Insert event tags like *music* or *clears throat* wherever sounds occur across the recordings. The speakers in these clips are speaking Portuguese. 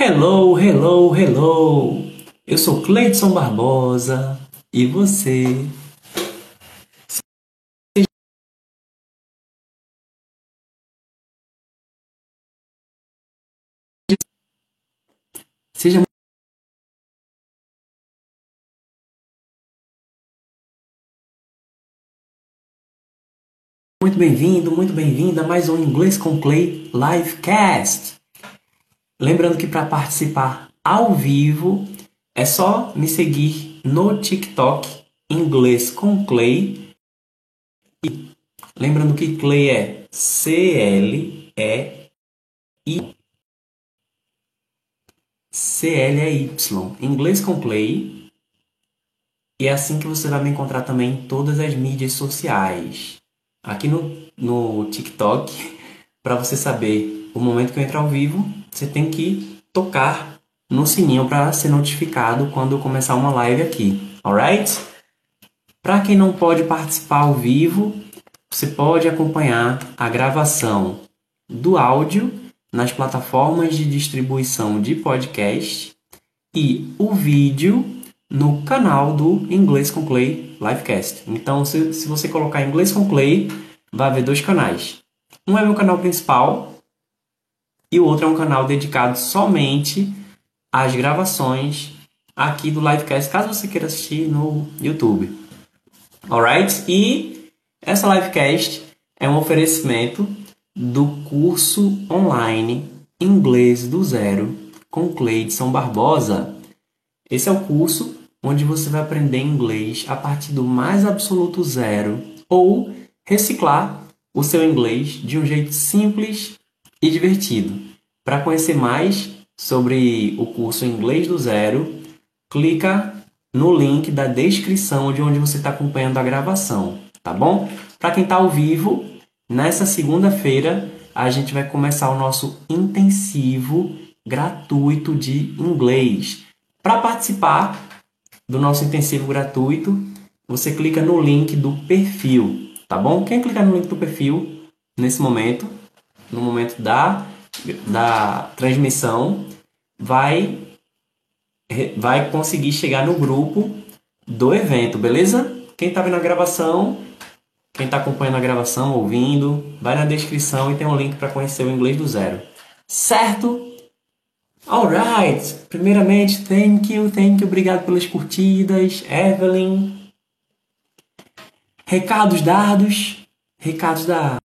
Hello, hello, hello! Eu sou Cleidson Barbosa e você? Seja muito bem-vindo, muito bem-vinda a mais um Inglês com Clay Livecast. Lembrando que para participar ao vivo é só me seguir no TikTok Inglês com Clay. E lembrando que Clay é C L E I C L E Y. Inglês com Clay. E é assim que você vai me encontrar também em todas as mídias sociais. Aqui no, no TikTok, *laughs* para você saber o momento que eu entro ao vivo, você tem que tocar no sininho para ser notificado quando começar uma live aqui, alright? Para quem não pode participar ao vivo, você pode acompanhar a gravação do áudio nas plataformas de distribuição de podcast e o vídeo no canal do Inglês com Clay Livecast. Então, se, se você colocar Inglês com Clay, vai haver dois canais. Um é meu canal principal, e o outro é um canal dedicado somente às gravações aqui do livecast, caso você queira assistir no YouTube. Alright? E essa livecast é um oferecimento do curso online Inglês do Zero com Cleidson Barbosa. Esse é o curso onde você vai aprender inglês a partir do mais absoluto zero ou reciclar o seu inglês de um jeito simples e divertido. Para conhecer mais sobre o curso Inglês do Zero, clica no link da descrição de onde você está acompanhando a gravação, tá bom? Para quem está ao vivo, nessa segunda-feira a gente vai começar o nosso intensivo gratuito de inglês. Para participar do nosso intensivo gratuito, você clica no link do perfil, tá bom? Quem clicar no link do perfil nesse momento no momento da, da transmissão, vai, vai conseguir chegar no grupo do evento, beleza? Quem está vendo a gravação, quem está acompanhando a gravação, ouvindo, vai na descrição e tem um link para conhecer o inglês do zero. Certo? Alright! Primeiramente, thank you, thank you, obrigado pelas curtidas, Evelyn. Recados dados, recados dados.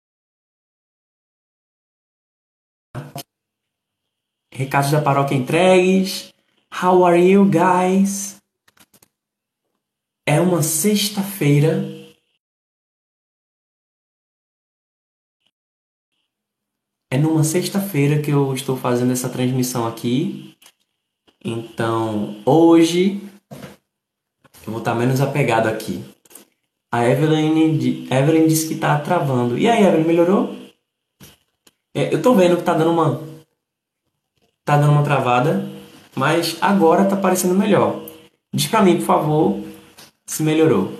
Recados da paróquia entregues. How are you guys? É uma sexta-feira. É numa sexta-feira que eu estou fazendo essa transmissão aqui. Então, hoje eu vou estar menos apegado aqui. A Evelyn, Evelyn disse que está travando. E aí, Evelyn, melhorou? É, eu tô vendo que tá dando uma tá dando uma travada, mas agora tá parecendo melhor. Diz pra mim, por favor, se melhorou.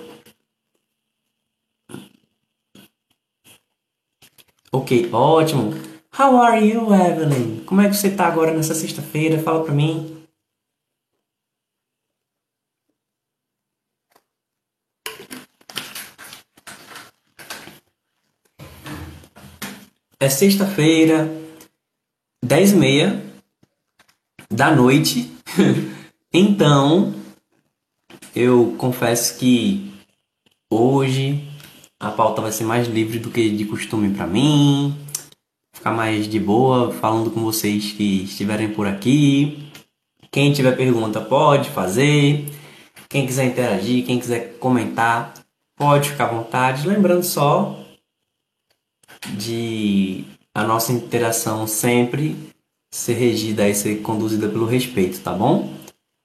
Ok, ótimo. How are you, Evelyn? Como é que você tá agora nessa sexta-feira? Fala pra mim. É sexta-feira, 10 e meia da noite. *laughs* então, eu confesso que hoje a pauta vai ser mais livre do que de costume para mim. Ficar mais de boa falando com vocês que estiverem por aqui. Quem tiver pergunta pode fazer. Quem quiser interagir, quem quiser comentar, pode ficar à vontade. Lembrando só de a nossa interação sempre ser regida e ser conduzida pelo respeito, tá bom?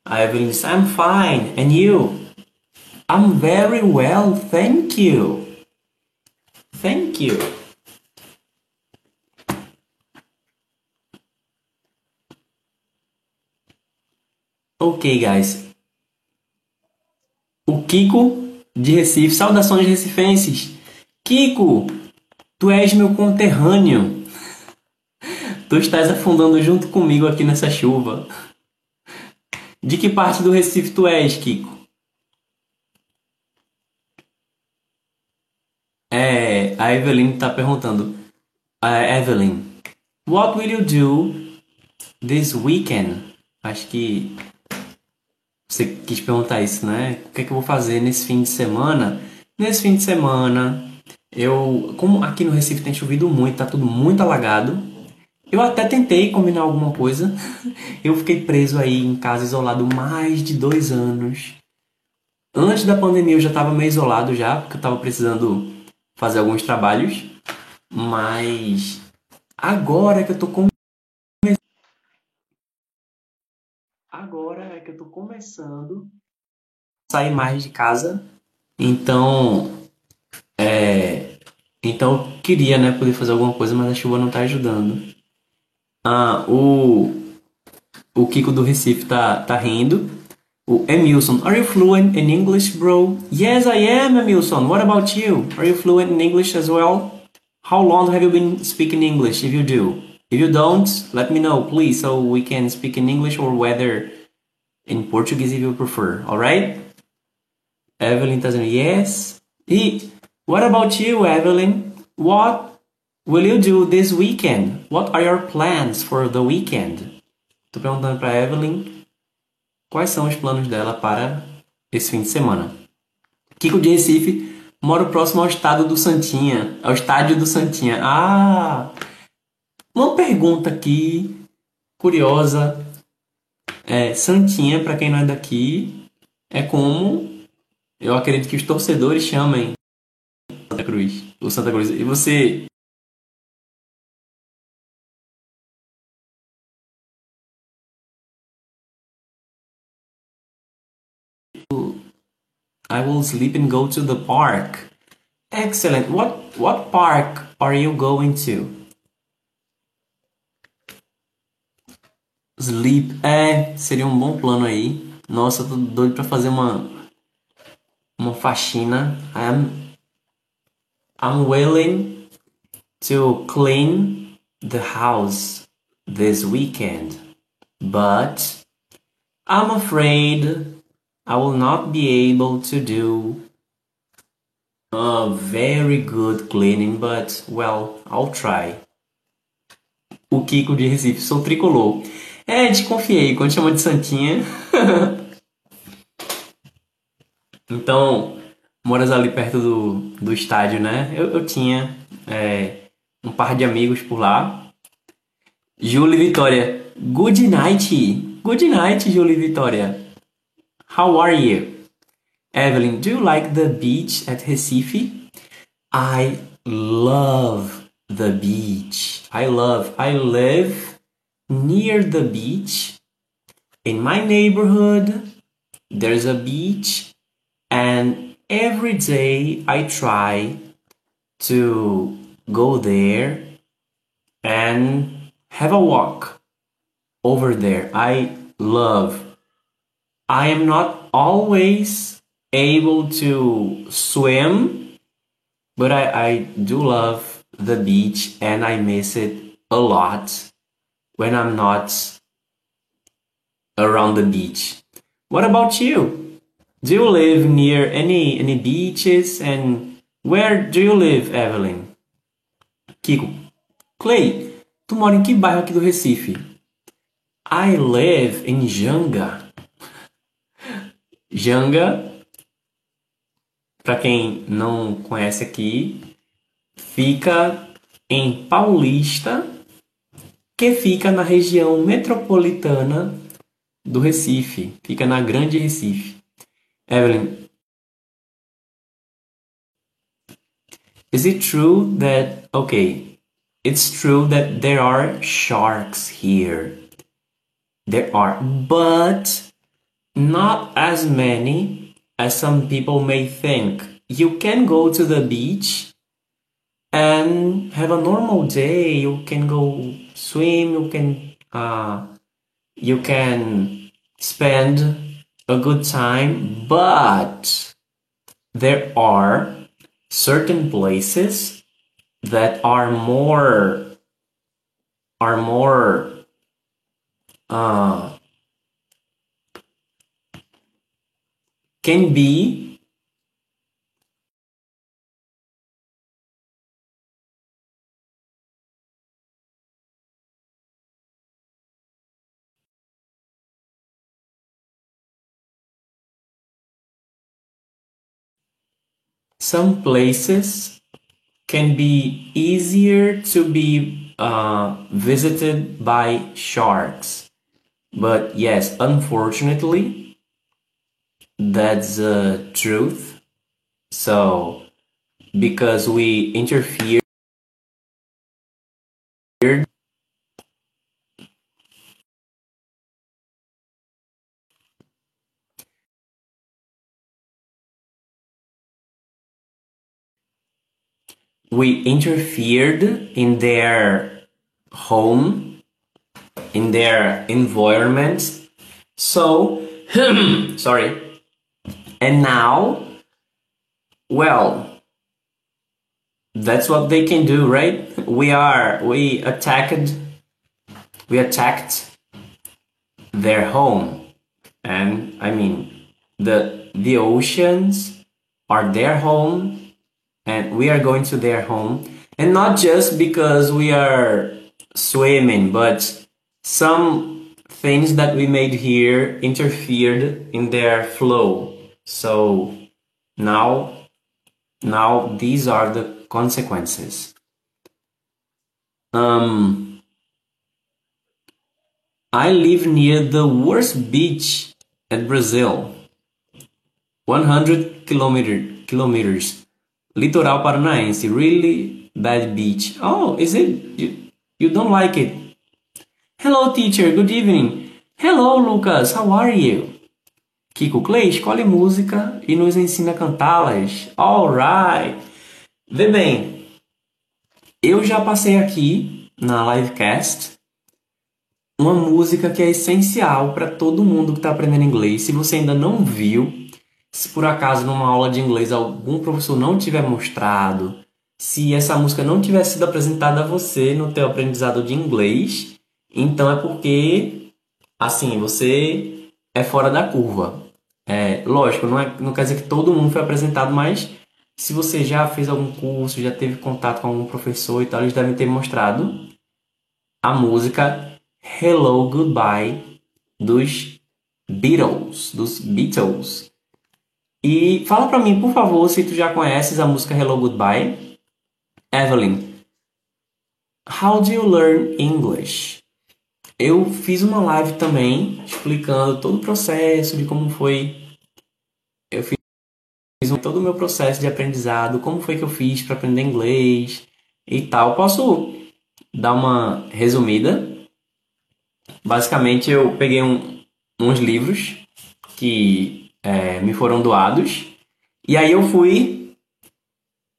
A Evelyn diz, I'm fine, and you? I'm very well, thank you. Thank you. Ok, guys. O Kiko de Recife, saudações recifenses. Kiko, tu és meu conterrâneo. Tu estás afundando junto comigo aqui nessa chuva. De que parte do Recife tu és, Kiko? É, a Evelyn tá perguntando. Uh, Evelyn, what will you do this weekend? Acho que você quis perguntar isso, né? O que, é que eu vou fazer nesse fim de semana? Nesse fim de semana, eu, como aqui no Recife tem chovido muito, tá tudo muito alagado. Eu até tentei combinar alguma coisa. Eu fiquei preso aí em casa isolado mais de dois anos. Antes da pandemia eu já estava meio isolado já, porque eu estava precisando fazer alguns trabalhos. Mas agora que eu tô com agora é que eu tô começando a sair mais de casa. Então, é, então eu queria, né, poder fazer alguma coisa, mas a chuva não tá ajudando. Ah, o o Kiko do Recife tá tá rindo. O Emilson, are you fluent in English, bro? Yes, I am, Emilson. What about you? Are you fluent in English as well? How long have you been speaking English if you do? If you don't, let me know, please, so we can speak in English or whether in Portuguese if you prefer, alright? Evelyn tá dizendo yes. E what about you, Evelyn? What will you do this weekend? What are your plans for the weekend? Tô perguntando para Evelyn quais são os planos dela para esse fim de semana. Kiko de Recife mora próximo ao estado do Santinha, ao estádio do Santinha. Ah! Uma pergunta aqui curiosa. É, Santinha, para quem não é daqui, é como eu acredito que os torcedores chamem Santa Cruz. O Santa Cruz. E você I will sleep and go to the park. Excellent. What what park are you going to? Sleep. É, seria um bom plano aí. Nossa, eu tô doido pra fazer uma uma faxina. I'm I'm willing to clean the house this weekend, but I'm afraid I will not be able to do a very good cleaning, but well, I'll try. O Kiko de Recife, sou tricolor. É, desconfiei quando chamou de Santinha. *laughs* então, moras ali perto do, do estádio, né? Eu, eu tinha é, um par de amigos por lá. Júlia Vitória, good night. Good night, Júlia Vitória. How are you? Evelyn, do you like the beach at Recife? I love the beach. I love, I live near the beach. In my neighborhood, there's a beach, and every day I try to go there and have a walk over there. I love. I am not always able to swim, but I, I do love the beach and I miss it a lot when I'm not around the beach. What about you? Do you live near any any beaches and where do you live, Evelyn? Kiko. Clay, tu mora em que bairro aqui do Recife? I live in Janga. Janga, para quem não conhece aqui, fica em Paulista, que fica na região metropolitana do Recife, fica na Grande Recife. Evelyn, is it true that okay, it's true that there are sharks here. There are, but not as many as some people may think. You can go to the beach and have a normal day. You can go swim. You can uh, you can spend a good time, but there are certain places that are more are more uh, can be some places can be easier to be uh, visited by sharks. But yes, unfortunately, that's the truth. So, because we interfered we interfered in their home, in their environment. So, *clears throat* sorry. And now, well, that's what they can do, right? We are, we attacked, we attacked their home. And I mean, the, the oceans are their home and we are going to their home and not just because we are swimming but some things that we made here interfered in their flow so now now these are the consequences um i live near the worst beach in brazil 100 kilometer, kilometers Litoral Paranaense, really bad beach. Oh, is it? You, you don't like it? Hello, teacher. Good evening. Hello, Lucas. How are you? Kiko Clay escolhe música e nos ensina a cantá-las. Alright. Vê bem, eu já passei aqui na livecast uma música que é essencial para todo mundo que está aprendendo inglês. Se você ainda não viu, se por acaso numa aula de inglês algum professor não tiver mostrado, se essa música não tiver sido apresentada a você no teu aprendizado de inglês, então é porque assim você é fora da curva. É, lógico, não, é, não quer dizer que todo mundo foi apresentado, mas se você já fez algum curso, já teve contato com algum professor e tal, eles devem ter mostrado a música Hello Goodbye dos Beatles, dos Beatles. E fala pra mim, por favor, se tu já conheces a música Hello Goodbye. Evelyn, how do you learn English? Eu fiz uma live também explicando todo o processo de como foi. Eu fiz todo o meu processo de aprendizado, como foi que eu fiz para aprender inglês e tal. Posso dar uma resumida? Basicamente, eu peguei um, uns livros que é, me foram doados. E aí eu fui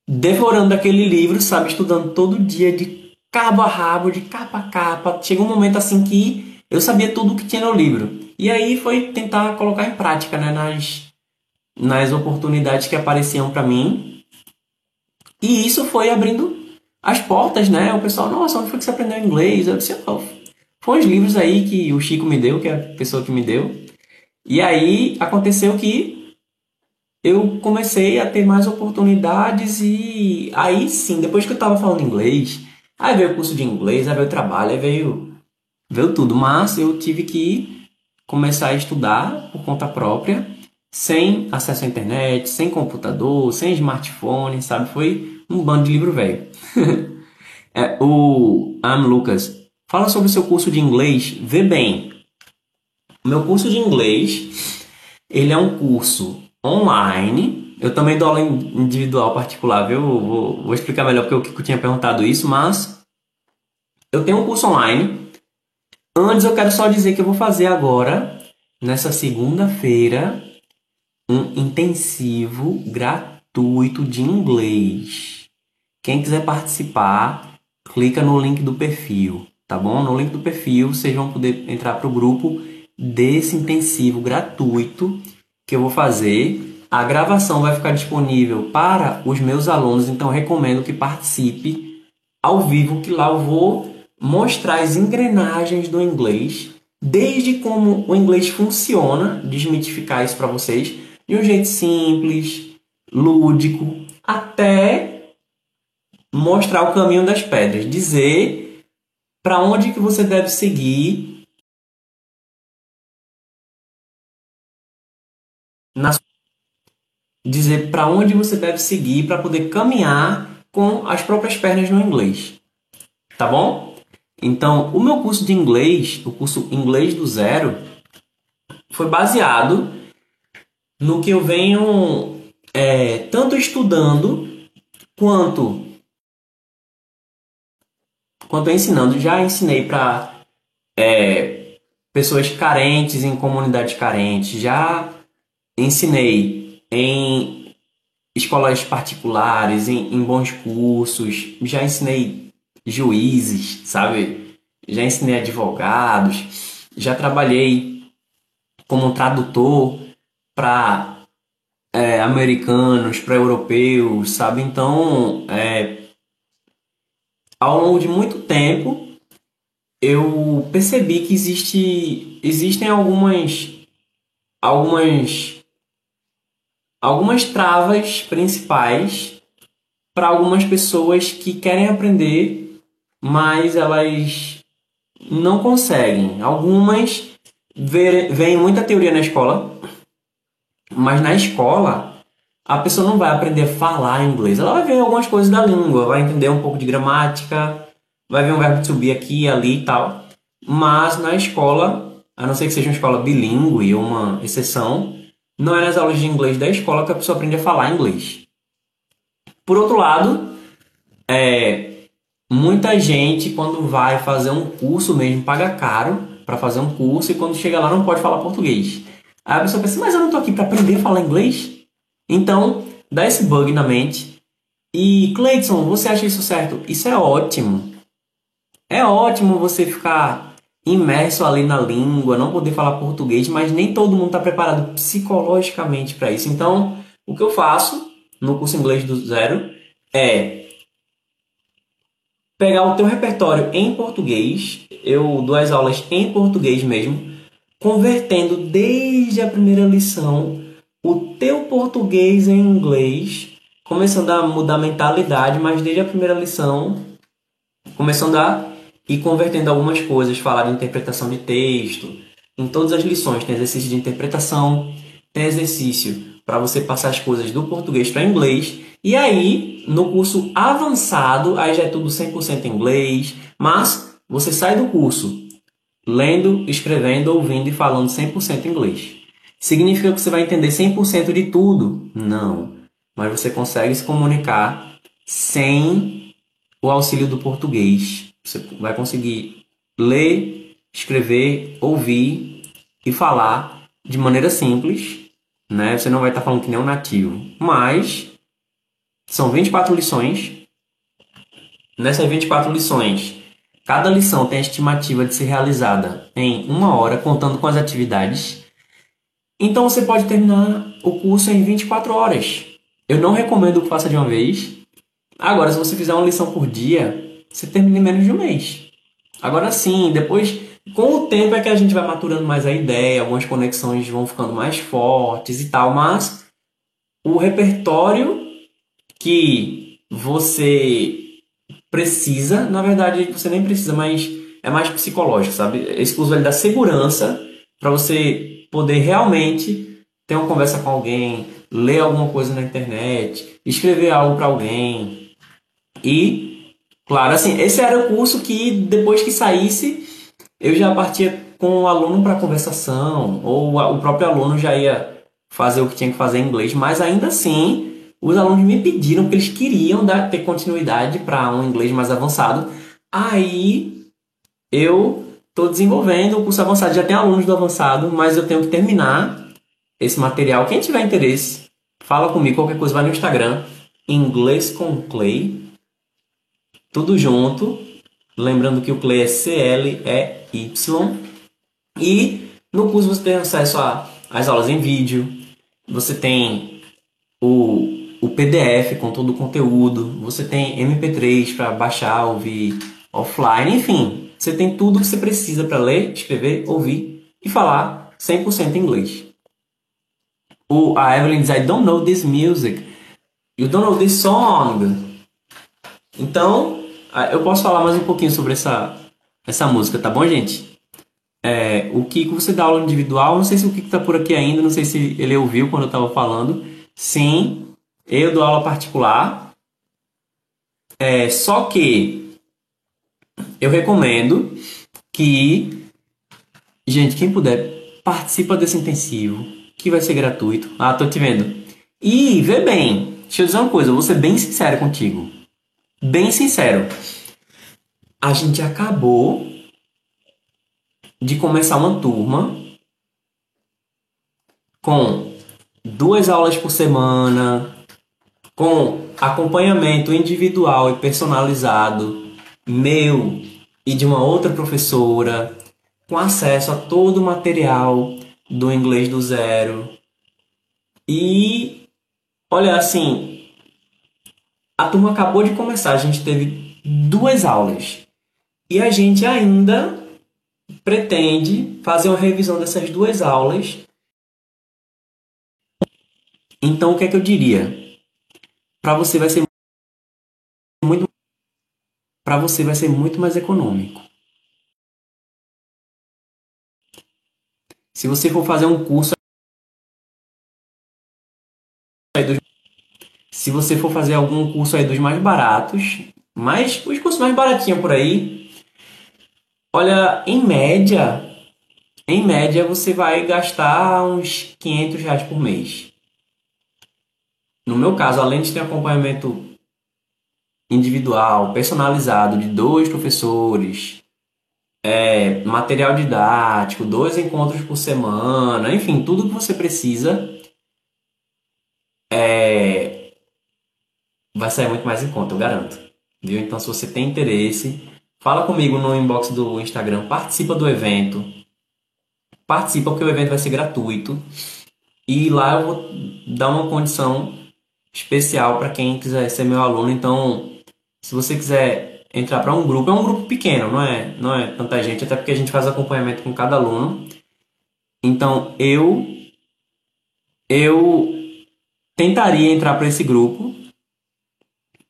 devorando aquele livro, sabe? Estudando todo dia, de cabo a rabo, de capa a capa. Chegou um momento assim que eu sabia tudo o que tinha no livro. E aí foi tentar colocar em prática, né? Nas, nas oportunidades que apareciam para mim. E isso foi abrindo as portas, né? O pessoal, nossa, onde foi que você aprendeu inglês? Eu disse, oh, foi uns livros aí que o Chico me deu, que é a pessoa que me deu. E aí aconteceu que eu comecei a ter mais oportunidades e aí sim, depois que eu estava falando inglês, aí veio o curso de inglês, aí veio o trabalho, aí veio, veio tudo. Mas eu tive que começar a estudar por conta própria, sem acesso à internet, sem computador, sem smartphone, sabe? Foi um bando de livro velho. *laughs* é, o Am Lucas fala sobre o seu curso de inglês. Vê bem, o meu curso de inglês, ele é um curso online. Eu também dou aula individual particular, viu? Vou, vou explicar melhor porque o Kiko tinha perguntado isso, mas eu tenho um curso online. Antes eu quero só dizer que eu vou fazer agora, nessa segunda-feira, um intensivo gratuito de inglês. Quem quiser participar, clica no link do perfil, tá bom? No link do perfil vocês vão poder entrar para o grupo desse intensivo gratuito que eu vou fazer. A gravação vai ficar disponível para os meus alunos, então recomendo que participe ao vivo, que lá eu vou mostrar as engrenagens do inglês, desde como o inglês funciona, desmitificar isso para vocês, de um jeito simples, lúdico, até mostrar o caminho das pedras, dizer para onde que você deve seguir na dizer para onde você deve seguir para poder caminhar com as próprias pernas no inglês. Tá bom? Então, o meu curso de inglês, o curso Inglês do Zero, foi baseado no que eu venho é, tanto estudando quanto quanto ensinando. Já ensinei para é, pessoas carentes em comunidades carentes, já ensinei em escolas particulares, em, em bons cursos, já ensinei juízes, sabe? Já ensinei advogados, já trabalhei como tradutor para é, americanos, para europeus, sabe? Então, é, ao longo de muito tempo, eu percebi que existe, existem algumas, algumas, algumas travas principais para algumas pessoas que querem aprender, mas elas não conseguem. Algumas veem muita teoria na escola mas na escola, a pessoa não vai aprender a falar inglês. Ela vai ver algumas coisas da língua, vai entender um pouco de gramática, vai ver um verbo subir aqui ali e tal. Mas na escola, a não ser que seja uma escola bilíngue uma exceção, não é nas aulas de inglês da escola que a pessoa aprende a falar inglês. Por outro lado, é, muita gente quando vai fazer um curso mesmo paga caro para fazer um curso e quando chega lá não pode falar português. Aí a pessoa pensa, mas eu não tô aqui para aprender a falar inglês? Então, dá esse bug na mente. E, Cleiton, você acha isso certo? Isso é ótimo. É ótimo você ficar imerso ali na língua, não poder falar português, mas nem todo mundo está preparado psicologicamente para isso. Então, o que eu faço no curso inglês do zero é pegar o teu repertório em português. Eu dou as aulas em português mesmo convertendo desde a primeira lição o teu português em inglês, começando a mudar a mentalidade, mas desde a primeira lição, começando a ir convertendo algumas coisas, falar de interpretação de texto. Em todas as lições tem exercício de interpretação, tem exercício para você passar as coisas do português para inglês. E aí, no curso avançado, aí já é tudo 100% inglês, mas você sai do curso lendo, escrevendo, ouvindo e falando 100% inglês. Significa que você vai entender 100% de tudo? Não. Mas você consegue se comunicar sem o auxílio do português. Você vai conseguir ler, escrever, ouvir e falar de maneira simples. Né? Você não vai estar falando que nem um nativo. Mas são 24 lições. Nessas 24 lições, Cada lição tem a estimativa de ser realizada em uma hora, contando com as atividades. Então você pode terminar o curso em 24 horas. Eu não recomendo que faça de uma vez. Agora, se você fizer uma lição por dia, você termina em menos de um mês. Agora sim, depois, com o tempo é que a gente vai maturando mais a ideia, algumas conexões vão ficando mais fortes e tal, mas o repertório que você precisa, na verdade você nem precisa, mas é mais psicológico, sabe? Esse curso vai lhe dar segurança para você poder realmente ter uma conversa com alguém, ler alguma coisa na internet, escrever algo para alguém. E, claro, assim, esse era o curso que depois que saísse, eu já partia com o aluno para conversação, ou o próprio aluno já ia fazer o que tinha que fazer em inglês, mas ainda assim os alunos me pediram porque eles queriam dar, ter continuidade para um inglês mais avançado. Aí eu estou desenvolvendo o curso avançado. Já tem alunos do avançado, mas eu tenho que terminar esse material. Quem tiver interesse, fala comigo. Qualquer coisa vai no Instagram. Inglês com Clay. Tudo junto. Lembrando que o Clay é C-L-E-Y. E no curso você tem acesso às aulas em vídeo. Você tem o o PDF com todo o conteúdo, você tem MP3 para baixar, ouvir offline, enfim. Você tem tudo que você precisa para ler, escrever, ouvir e falar 100% inglês. O, a Evelyn diz, I don't know this music. You don't know this song. Então, eu posso falar mais um pouquinho sobre essa, essa música, tá bom, gente? É, o Kiko, você dá aula individual. Não sei se o Kiko tá por aqui ainda, não sei se ele ouviu quando eu tava falando. Sim, eu dou aula particular. É, só que eu recomendo que, gente, quem puder, participa desse intensivo, que vai ser gratuito. Ah, tô te vendo. E vê bem, deixa eu dizer uma coisa, eu vou ser bem sincero contigo. Bem sincero. A gente acabou de começar uma turma com duas aulas por semana, com acompanhamento individual e personalizado meu e de uma outra professora, com acesso a todo o material do inglês do zero. E olha assim, a turma acabou de começar, a gente teve duas aulas. E a gente ainda pretende fazer uma revisão dessas duas aulas então, o que é que eu diria? Para você vai ser muito para você vai ser muito mais econômico. Se você for fazer um curso se você for fazer algum curso aí dos mais baratos, mas os cursos mais baratinhos por aí, olha, em média, em média você vai gastar uns 500 reais por mês. No meu caso, além de ter acompanhamento individual, personalizado de dois professores, é, material didático, dois encontros por semana, enfim, tudo que você precisa é, vai sair muito mais em conta, eu garanto. Viu? Então, se você tem interesse, fala comigo no inbox do Instagram, participa do evento. Participa porque o evento vai ser gratuito. E lá eu vou dar uma condição especial para quem quiser ser meu aluno. Então, se você quiser entrar para um grupo, é um grupo pequeno, não é, não é tanta gente, até porque a gente faz acompanhamento com cada aluno. Então, eu eu tentaria entrar para esse grupo,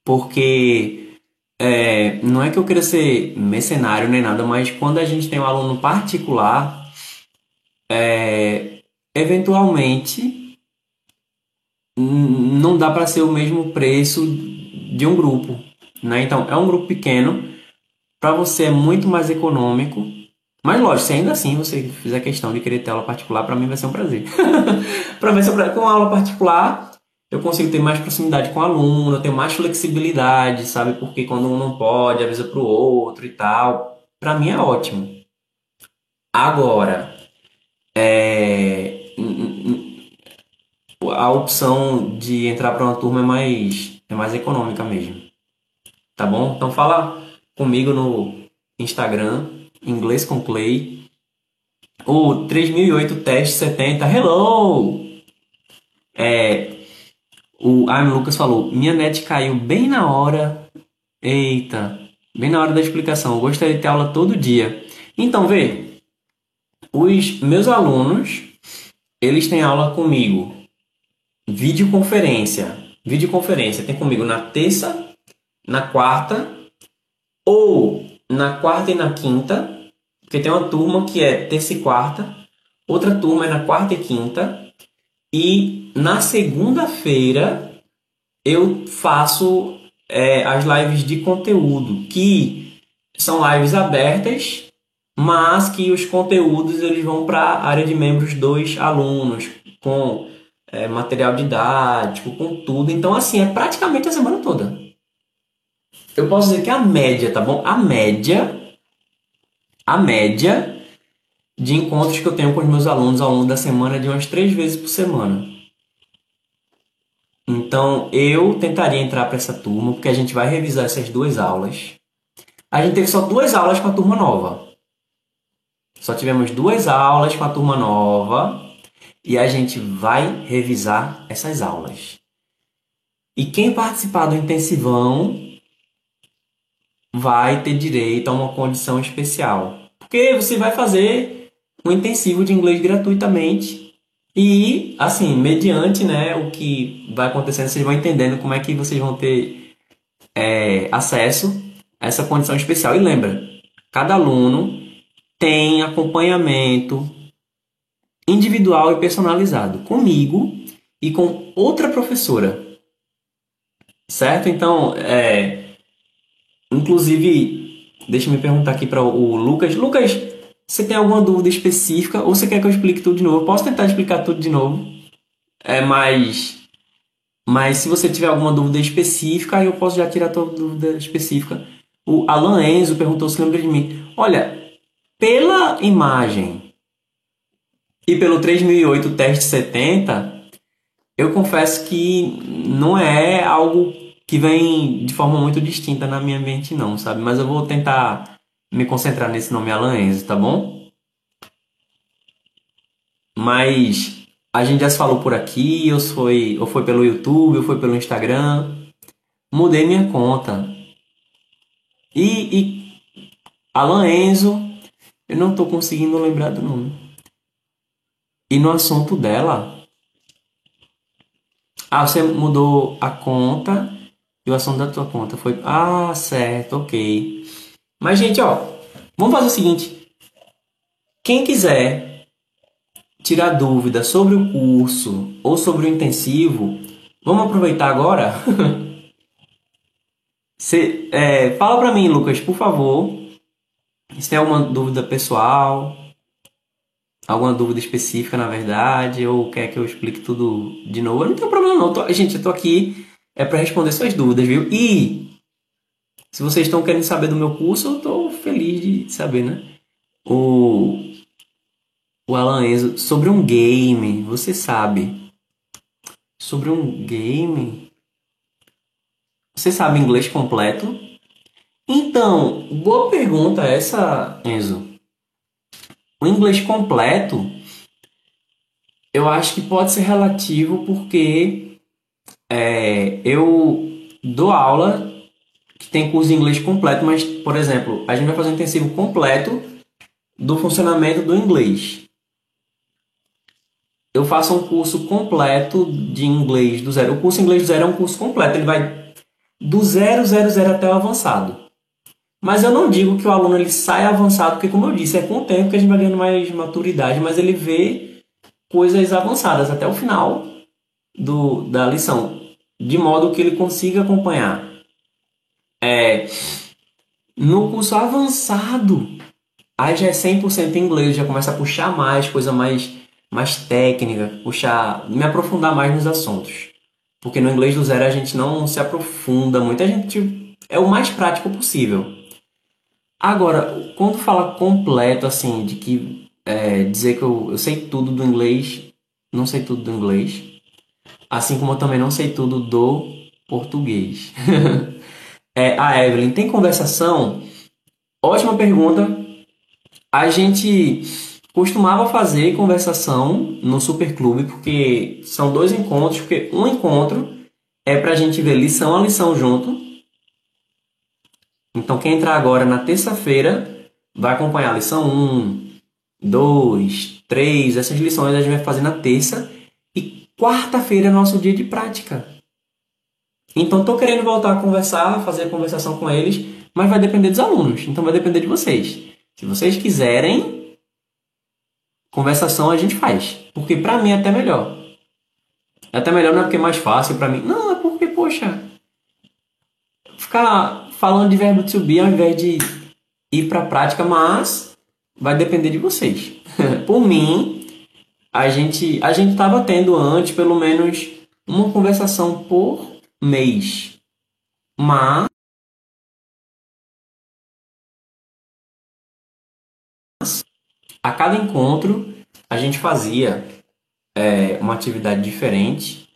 porque é, não é que eu queira ser mercenário nem nada, mas quando a gente tem um aluno particular, é, eventualmente não dá para ser o mesmo preço de um grupo, né? Então é um grupo pequeno, para você é muito mais econômico. Mas lógico, se ainda assim você fizer questão de querer ter aula particular, para mim vai ser um prazer. *laughs* para mim, com aula particular, eu consigo ter mais proximidade com o aluno, eu tenho mais flexibilidade, sabe? Porque quando um não pode, avisa para o outro e tal. Para mim é ótimo. Agora, é a opção de entrar para uma turma é mais, é mais econômica mesmo. Tá bom? Então fala comigo no Instagram, inglês com Clay. O 3008 teste 70. Hello! É, o Armin Lucas falou: Minha net caiu bem na hora. Eita, bem na hora da explicação. Eu gostaria de ter aula todo dia. Então, vê, os meus alunos, eles têm aula comigo Videoconferência. Videoconferência tem comigo na terça, na quarta ou na quarta e na quinta, porque tem uma turma que é terça e quarta, outra turma é na quarta e quinta, e na segunda-feira eu faço é, as lives de conteúdo, que são lives abertas, mas que os conteúdos eles vão para a área de membros dos alunos, com é, material didático, com tudo. Então, assim, é praticamente a semana toda. Eu posso dizer que a média, tá bom? A média, a média de encontros que eu tenho com os meus alunos ao longo da semana é de umas três vezes por semana. Então, eu tentaria entrar para essa turma, porque a gente vai revisar essas duas aulas. A gente teve só duas aulas com a turma nova. Só tivemos duas aulas com a turma nova e a gente vai revisar essas aulas. E quem participar do intensivão vai ter direito a uma condição especial. Porque você vai fazer um intensivo de inglês gratuitamente e, assim, mediante né, o que vai acontecendo, vocês vão entendendo como é que vocês vão ter é, acesso a essa condição especial. E lembra, cada aluno tem acompanhamento individual e personalizado comigo e com outra professora. Certo? Então, é, inclusive, deixa me perguntar aqui para o Lucas. Lucas, você tem alguma dúvida específica ou você quer que eu explique tudo de novo? Eu posso tentar explicar tudo de novo, é, mas, mas se você tiver alguma dúvida específica, eu posso já tirar a tua dúvida específica. O Alan Enzo perguntou se lembra de mim. Olha, pela imagem e pelo 3008 teste 70, eu confesso que não é algo que vem de forma muito distinta na minha mente, não, sabe? Mas eu vou tentar me concentrar nesse nome Alan Enzo, tá bom? Mas a gente já se falou por aqui, ou foi, ou foi pelo YouTube, ou foi pelo Instagram. Mudei minha conta. E, e Alan Enzo, eu não estou conseguindo lembrar do nome. E no assunto dela. Ah, você mudou a conta e o assunto da tua conta foi. Ah, certo, ok. Mas, gente, ó, vamos fazer o seguinte. Quem quiser tirar dúvida sobre o curso ou sobre o intensivo, vamos aproveitar agora. *laughs* Cê, é, fala para mim, Lucas, por favor, se tem alguma dúvida pessoal, alguma dúvida específica, na verdade, ou quer que eu explique tudo de novo. Eu não tenho problema não. Tô, gente, eu tô aqui é para responder suas dúvidas, viu? E se vocês estão querendo saber do meu curso, eu estou feliz de saber, né? O, o Alan Enzo, sobre um game, você sabe. Sobre um game. Você sabe inglês completo? Então, boa pergunta essa, Enzo. O inglês completo, eu acho que pode ser relativo porque é, eu dou aula tem curso de inglês completo, mas, por exemplo, a gente vai fazer um intensivo completo do funcionamento do inglês. Eu faço um curso completo de inglês do zero. O curso inglês do zero é um curso completo, ele vai do zero, zero, zero até o avançado. Mas eu não digo que o aluno ele sai avançado, porque como eu disse, é com o tempo que a gente vai ganhando mais maturidade, mas ele vê coisas avançadas até o final do, da lição, de modo que ele consiga acompanhar. É, no curso avançado, aí já é 100% inglês, já começa a puxar mais, coisa mais, mais técnica, puxar, me aprofundar mais nos assuntos. Porque no inglês do zero a gente não se aprofunda muito, a gente é o mais prático possível. Agora, quando fala completo, assim, de que é, dizer que eu, eu sei tudo do inglês, não sei tudo do inglês, assim como eu também não sei tudo do português. *laughs* é, a Evelyn, tem conversação? Ótima pergunta. A gente costumava fazer conversação no Superclube, porque são dois encontros, porque um encontro é para a gente ver lição a lição junto. Então, quem entrar agora na terça-feira vai acompanhar a lição 1, 2, 3, essas lições a gente vai fazer na terça. E quarta-feira é nosso dia de prática. Então, estou querendo voltar a conversar, fazer a conversação com eles, mas vai depender dos alunos. Então, vai depender de vocês. Se vocês quiserem, conversação a gente faz. Porque para mim é até melhor. É até melhor não é porque é mais fácil para mim. Não, é porque, poxa, ficar falando de verbo to be ao invés de ir para a prática, mas vai depender de vocês. *laughs* Por mim, a gente a gente estava tendo antes pelo menos uma conversação por mês. Mas a cada encontro a gente fazia é, uma atividade diferente.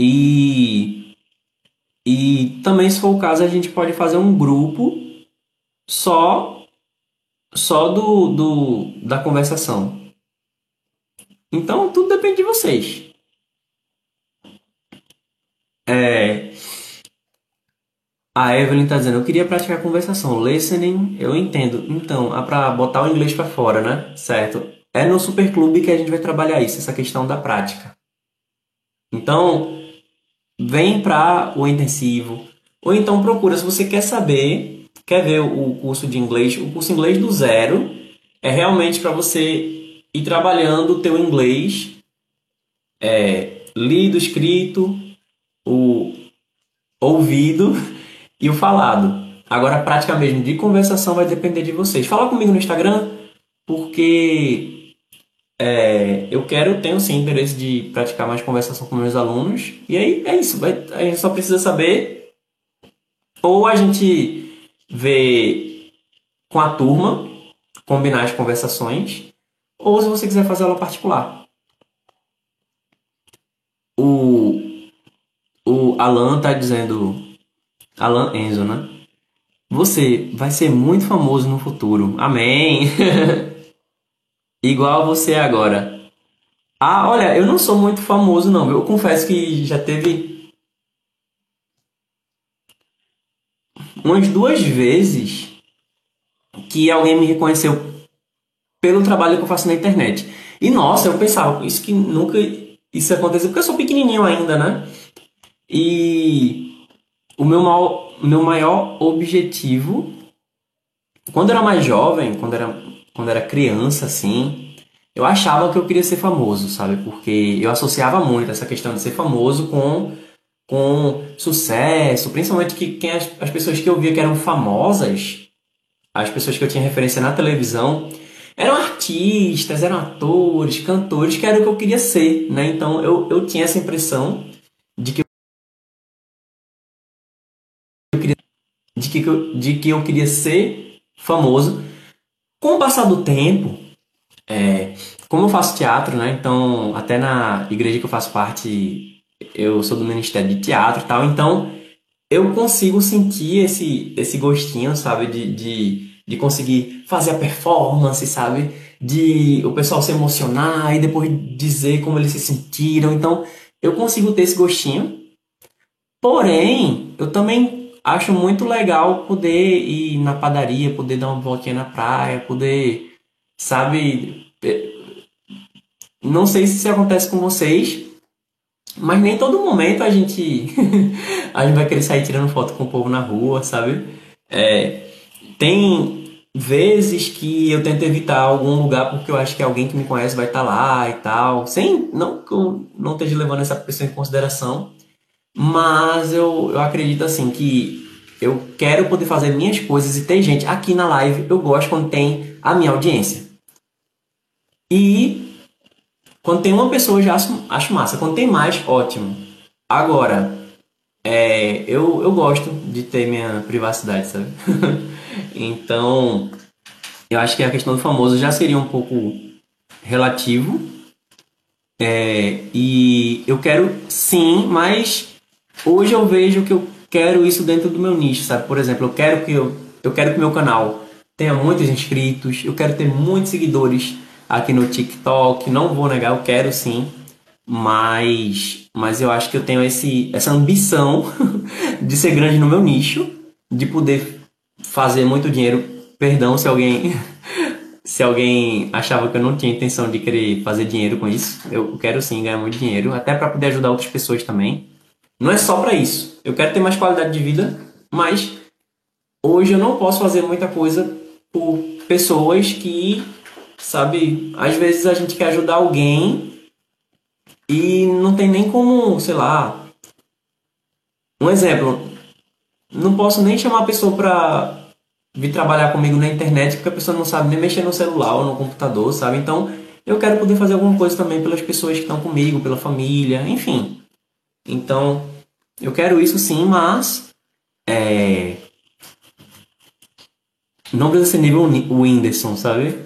E e também se for o caso a gente pode fazer um grupo só só do, do da conversação. Então tudo depende de vocês é, A Evelyn tá dizendo, eu queria praticar conversação. Listening, eu entendo. Então, é pra botar o inglês para fora, né? Certo. É no Superclube que a gente vai trabalhar isso, essa questão da prática. Então, vem para o intensivo. Ou então procura, se você quer saber, quer ver o curso de inglês, o curso inglês do zero é realmente para você ir trabalhando o teu inglês é, lido, escrito, o ouvido e o falado. Agora, a prática mesmo de conversação vai depender de vocês. Fala comigo no Instagram, porque é, eu quero, tenho sim interesse de praticar mais conversação com meus alunos. E aí é isso, vai, a gente só precisa saber. Ou a gente vê com a turma, combinar as conversações, ou se você quiser fazer aula particular. O, o Alan tá dizendo Alan Enzo, né? Você vai ser muito famoso no futuro. Amém. *laughs* Igual você agora. Ah, olha, eu não sou muito famoso não. Eu confesso que já teve umas duas vezes que alguém me reconheceu pelo trabalho que eu faço na internet. E nossa, eu pensava, isso que nunca isso aconteceu porque eu sou pequenininho ainda, né? E o meu, mal, meu maior objetivo, quando eu era mais jovem, quando era, quando era criança, assim, eu achava que eu queria ser famoso, sabe? Porque eu associava muito essa questão de ser famoso com, com sucesso, principalmente que quem as, as pessoas que eu via que eram famosas, as pessoas que eu tinha referência na televisão, eram artistas, eram atores, cantores, que era o que eu queria ser, né? Então eu, eu tinha essa impressão de que, eu, de que eu queria ser famoso. Com o passar do tempo, é, como eu faço teatro, né? Então, até na igreja que eu faço parte, eu sou do Ministério de Teatro e tal. Então, eu consigo sentir esse, esse gostinho, sabe? De, de, de conseguir fazer a performance, sabe? De o pessoal se emocionar e depois dizer como eles se sentiram. Então, eu consigo ter esse gostinho. Porém, eu também acho muito legal poder ir na padaria, poder dar uma voltinha na praia, poder, sabe? É, não sei se isso acontece com vocês, mas nem todo momento a gente *laughs* a gente vai querer sair tirando foto com o povo na rua, sabe? É, tem vezes que eu tento evitar algum lugar porque eu acho que alguém que me conhece vai estar lá e tal, sem não que eu não esteja levando essa pessoa em consideração, mas eu, eu acredito assim que eu quero poder fazer minhas coisas e ter gente aqui na live. Eu gosto quando tem a minha audiência. E quando tem uma pessoa, já acho, acho massa. Quando tem mais, ótimo. Agora, é, eu, eu gosto de ter minha privacidade, sabe? *laughs* então, eu acho que a questão do famoso já seria um pouco relativo. É, e eu quero sim, mas Hoje eu vejo que eu quero isso dentro do meu nicho, sabe? Por exemplo, eu quero que eu, eu quero que meu canal tenha muitos inscritos, eu quero ter muitos seguidores aqui no TikTok, não vou negar, eu quero sim, mas mas eu acho que eu tenho esse essa ambição *laughs* de ser grande no meu nicho, de poder fazer muito dinheiro. Perdão se alguém *laughs* se alguém achava que eu não tinha intenção de querer fazer dinheiro com isso. Eu quero sim ganhar muito dinheiro, até para poder ajudar outras pessoas também. Não é só para isso. Eu quero ter mais qualidade de vida, mas hoje eu não posso fazer muita coisa por pessoas que, sabe, às vezes a gente quer ajudar alguém e não tem nem como, sei lá. Um exemplo, não posso nem chamar a pessoa pra vir trabalhar comigo na internet porque a pessoa não sabe nem mexer no celular ou no computador, sabe? Então, eu quero poder fazer alguma coisa também pelas pessoas que estão comigo, pela família, enfim. Então, eu quero isso sim, mas é, não precisa ser nível Whindersson, sabe?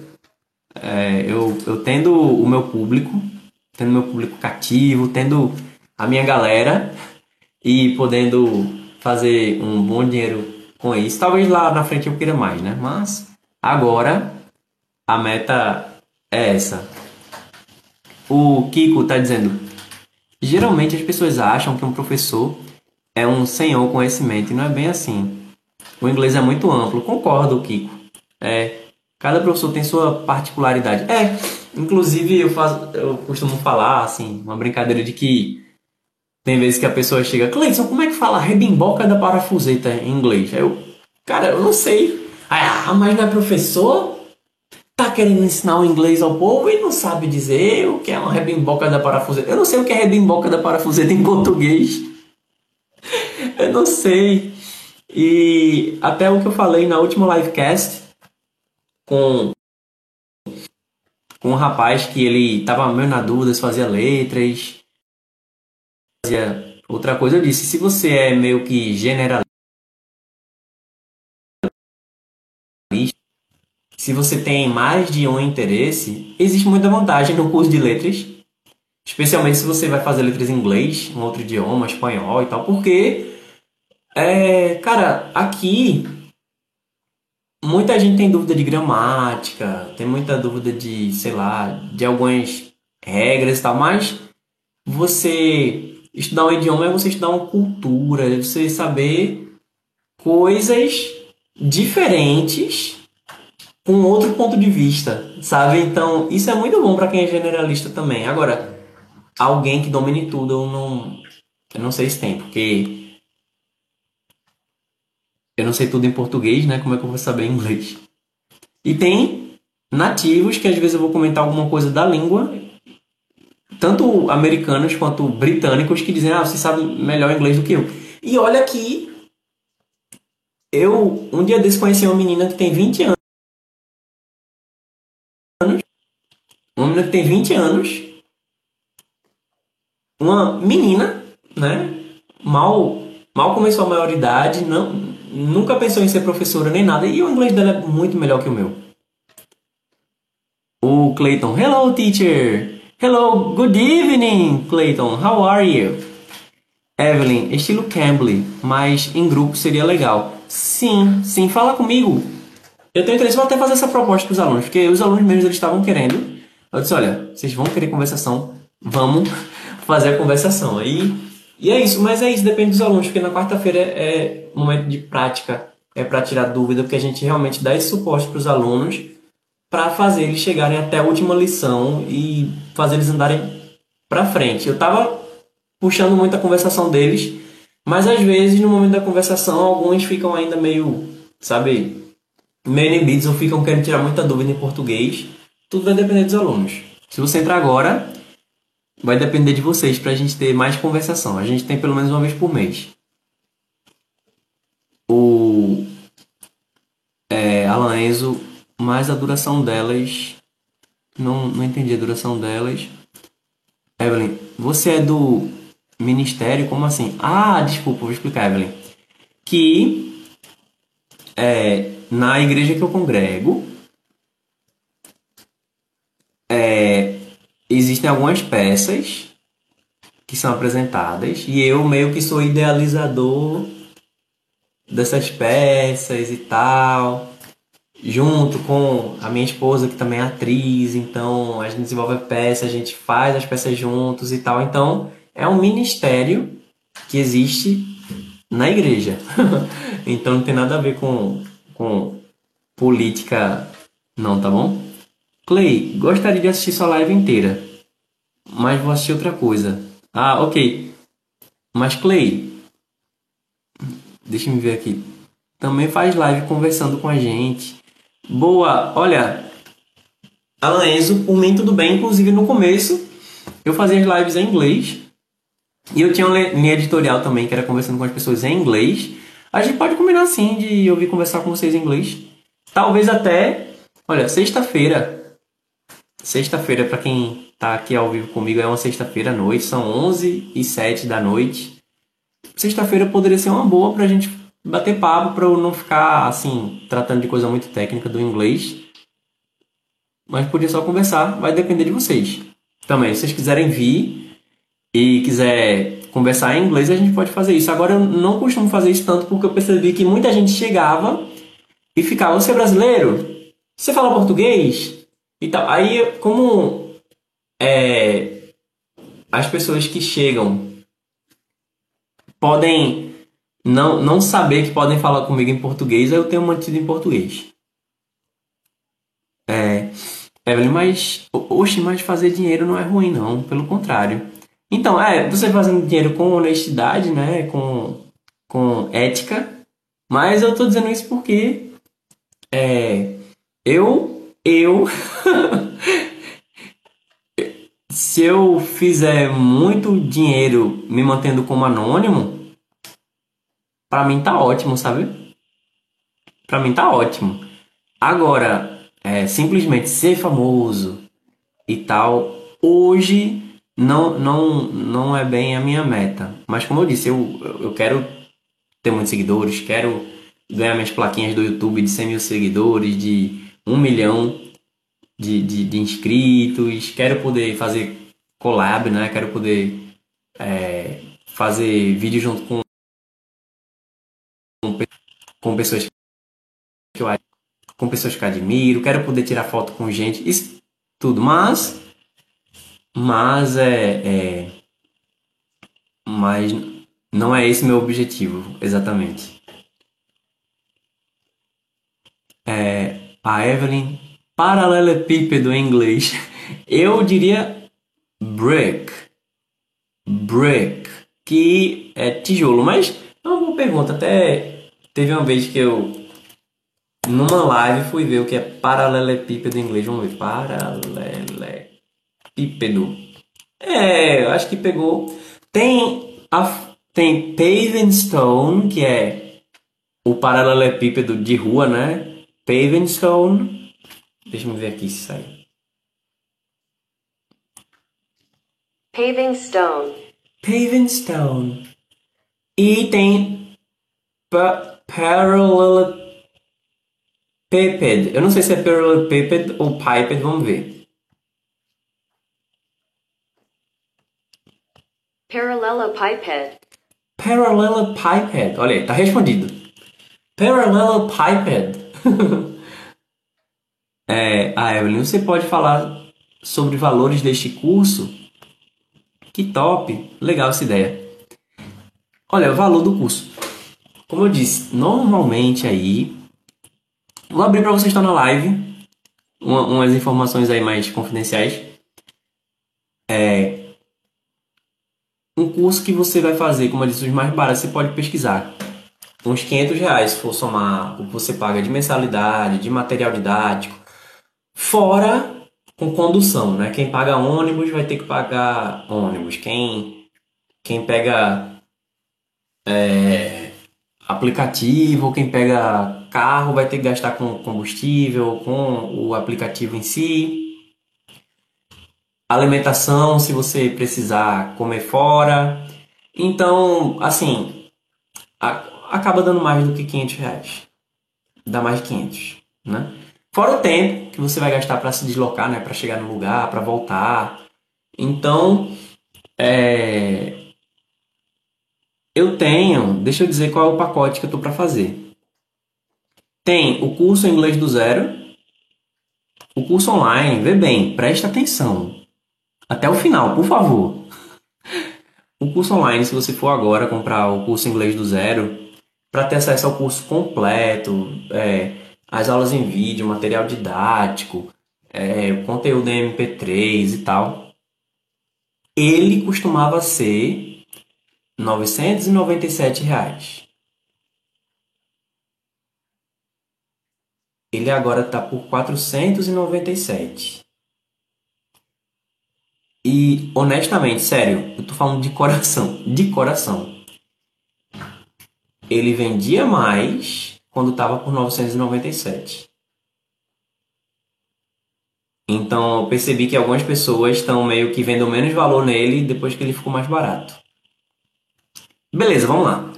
É, eu, eu tendo o meu público, tendo meu público cativo, tendo a minha galera e podendo fazer um bom dinheiro com isso. Talvez lá na frente eu queira mais, né? Mas agora a meta é essa. O Kiko tá dizendo: Geralmente as pessoas acham que um professor é um senhor conhecimento e não é bem assim. O inglês é muito amplo, concordo, Kiko. É, cada professor tem sua particularidade. É, inclusive eu faço, eu costumo falar assim, uma brincadeira de que tem vezes que a pessoa chega, Cleiton, como é que fala rebimboca da parafuseta em inglês? Aí eu, cara, eu não sei. Ah, mas não é professor? Querendo ensinar o inglês ao povo e não sabe dizer o que é uma rebimboca da parafuseta. Eu não sei o que é rebimboca da parafuseta em português. Eu não sei. E até o que eu falei na última livecast com com um rapaz que ele tava meio na dúvida se fazia letras, fazia outra coisa. Eu disse: se você é meio que generalista, se você tem mais de um interesse, existe muita vantagem no curso de letras, especialmente se você vai fazer letras em inglês, um outro idioma, espanhol e tal, porque, é, cara, aqui muita gente tem dúvida de gramática, tem muita dúvida de, sei lá, de algumas regras e tal, mas você estudar um idioma é você estudar uma cultura, é você saber coisas diferentes com outro ponto de vista, sabe? Então, isso é muito bom para quem é generalista também. Agora, alguém que domine tudo, eu não eu não sei se tem, porque eu não sei tudo em português, né? Como é que eu vou saber inglês? E tem nativos que às vezes eu vou comentar alguma coisa da língua, tanto americanos quanto britânicos, que dizem: Ah, você sabe melhor inglês do que eu. E olha que eu, um dia desse, conheci uma menina que tem 20 anos. Uma menina que tem 20 anos. Uma menina, né? Mal, mal começou a maioridade, não, nunca pensou em ser professora nem nada, e o inglês dela é muito melhor que o meu. O Clayton, hello teacher! Hello, good evening, Clayton, how are you? Evelyn, estilo Cambly, mas em grupo seria legal. Sim, sim, fala comigo. Eu tenho interesse, vou até fazer essa proposta para os alunos, porque os alunos mesmos eles estavam querendo. Eu disse, olha, vocês vão querer conversação, vamos fazer a conversação. Aí e é isso, mas é isso, depende dos alunos, porque na quarta-feira é, é momento de prática, é para tirar dúvida, porque a gente realmente dá esse suporte para os alunos para fazer eles chegarem até a última lição e fazer eles andarem para frente. Eu estava puxando muito a conversação deles, mas às vezes no momento da conversação alguns ficam ainda meio, sabe, meio inibidos ou ficam querendo tirar muita dúvida em português. Tudo vai depender dos alunos. Se você entrar agora, vai depender de vocês para a gente ter mais conversação. A gente tem pelo menos uma vez por mês. O é, Alan Enzo, mais a duração delas. Não, não entendi a duração delas. Evelyn, você é do ministério? Como assim? Ah, desculpa, vou explicar, Evelyn. Que é, na igreja que eu congrego, é, existem algumas peças que são apresentadas e eu meio que sou idealizador dessas peças e tal, junto com a minha esposa que também é atriz, então a gente desenvolve a peça, a gente faz as peças juntos e tal. Então é um ministério que existe na igreja. *laughs* então não tem nada a ver com, com política, não, tá bom? Clay, gostaria de assistir sua live inteira, mas vou assistir outra coisa. Ah, ok. Mas Clay, deixa eu ver aqui. Também faz live conversando com a gente. Boa, olha, Alan Enzo, por mim tudo bem. Inclusive no começo eu fazia as lives em inglês e eu tinha uma linha editorial também que era conversando com as pessoas em inglês. A gente pode combinar sim de eu vir conversar com vocês em inglês. Talvez até, olha, sexta-feira Sexta-feira, para quem tá aqui ao vivo comigo, é uma sexta-feira à noite, são 11 e 7 da noite. Sexta-feira poderia ser uma boa pra gente bater papo, pra eu não ficar, assim, tratando de coisa muito técnica do inglês. Mas podia só conversar, vai depender de vocês. Também, se vocês quiserem vir e quiser conversar em inglês, a gente pode fazer isso. Agora, eu não costumo fazer isso tanto porque eu percebi que muita gente chegava e ficava, você é brasileiro? Você fala português? Então, aí como é, as pessoas que chegam podem não, não saber que podem falar comigo em português, eu tenho mantido em português. É, Evelyn, mas, oxe, mas fazer dinheiro não é ruim, não, pelo contrário. Então, é, você fazendo dinheiro com honestidade, né, com, com ética, mas eu tô dizendo isso porque é, eu, eu, *laughs* se eu fizer muito dinheiro me mantendo como anônimo, para mim tá ótimo, sabe? Para mim tá ótimo. Agora, é, simplesmente ser famoso e tal, hoje não, não, não é bem a minha meta. Mas como eu disse, eu, eu quero ter muitos seguidores, quero ganhar minhas plaquinhas do YouTube de 100 mil seguidores, de 1 milhão de, de, de inscritos, quero poder fazer collab, né? Quero poder é, fazer vídeo junto com com pessoas que eu com pessoas que eu admiro, quero poder tirar foto com gente, isso tudo, mas mas é, é mas não é esse meu objetivo exatamente. É, a Evelyn paralelepípedo em inglês. *laughs* Eu diria brick. Brick, que é tijolo, mas é uma boa pergunta. Até teve uma vez que eu numa live fui ver o que é paralelepípedo em inglês. Vamos ver. Paralelepípedo. É, eu acho que pegou. Tem, a, tem paving stone, que é o paralelepípedo de rua, né? Paving stone. Deixa eu ver aqui se sai. Paving stone. Paving stone. E tem parallel Piped. Eu não sei se é Parallelepiped ou Piped, vamos ver. Parallelepiped. Parallelepiped. Olha aí, tá respondido. Parallelepiped. *laughs* é, ah, Evelyn, você pode falar sobre valores deste curso? Que top! Legal essa ideia. Olha, o valor do curso. Como eu disse, normalmente aí Vou abrir para vocês estar na live uma, umas informações aí mais confidenciais. É um curso que você vai fazer, como eu disse, os mais baratos, você pode pesquisar. Uns 500 reais, se for somar o que você paga de mensalidade, de material didático. Fora com condução, né? Quem paga ônibus vai ter que pagar ônibus. Quem, quem pega é, aplicativo, quem pega carro vai ter que gastar com combustível, com o aplicativo em si. Alimentação, se você precisar comer fora. Então, assim, a, acaba dando mais do que 500 reais. Dá mais de 500, né? Fora o tempo que você vai gastar para se deslocar, né? Para chegar no lugar, para voltar. Então, é... eu tenho, deixa eu dizer qual é o pacote que eu tô para fazer. Tem o curso Inglês do Zero, o curso online, vê bem, presta atenção. Até o final, por favor. *laughs* O curso online, se você for agora comprar o curso Inglês do Zero, para ter acesso ao curso completo, é, as aulas em vídeo, material didático, é, conteúdo em MP3 e tal, ele costumava ser 997 reais. ele agora está por 497. E honestamente, sério, eu tô falando de coração, de coração. Ele vendia mais quando estava por 997. Então eu percebi que algumas pessoas estão meio que vendo menos valor nele depois que ele ficou mais barato. Beleza, vamos lá.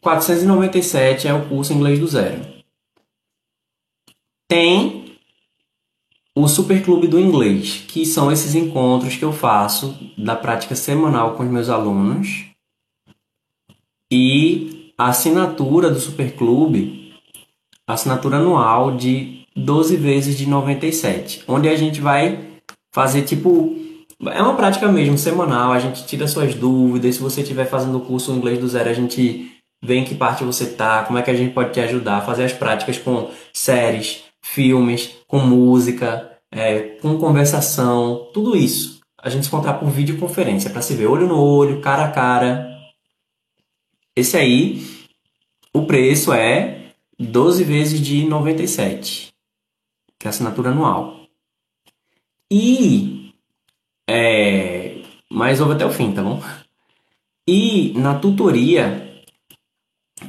497 é o curso inglês do zero. Tem o Superclube do Inglês, que são esses encontros que eu faço da prática semanal com os meus alunos. E a assinatura do Superclube, assinatura anual de 12 vezes de 97, onde a gente vai fazer tipo É uma prática mesmo, semanal, a gente tira suas dúvidas. Se você estiver fazendo o curso inglês do zero, a gente vê em que parte você tá, como é que a gente pode te ajudar fazer as práticas com séries, filmes, com música, é, com conversação, tudo isso. A gente se encontrar por videoconferência, para se ver olho no olho, cara a cara. Esse aí, o preço é 12 vezes de 97, que é a assinatura anual. E é, mas ouve até o fim, tá bom? E na tutoria,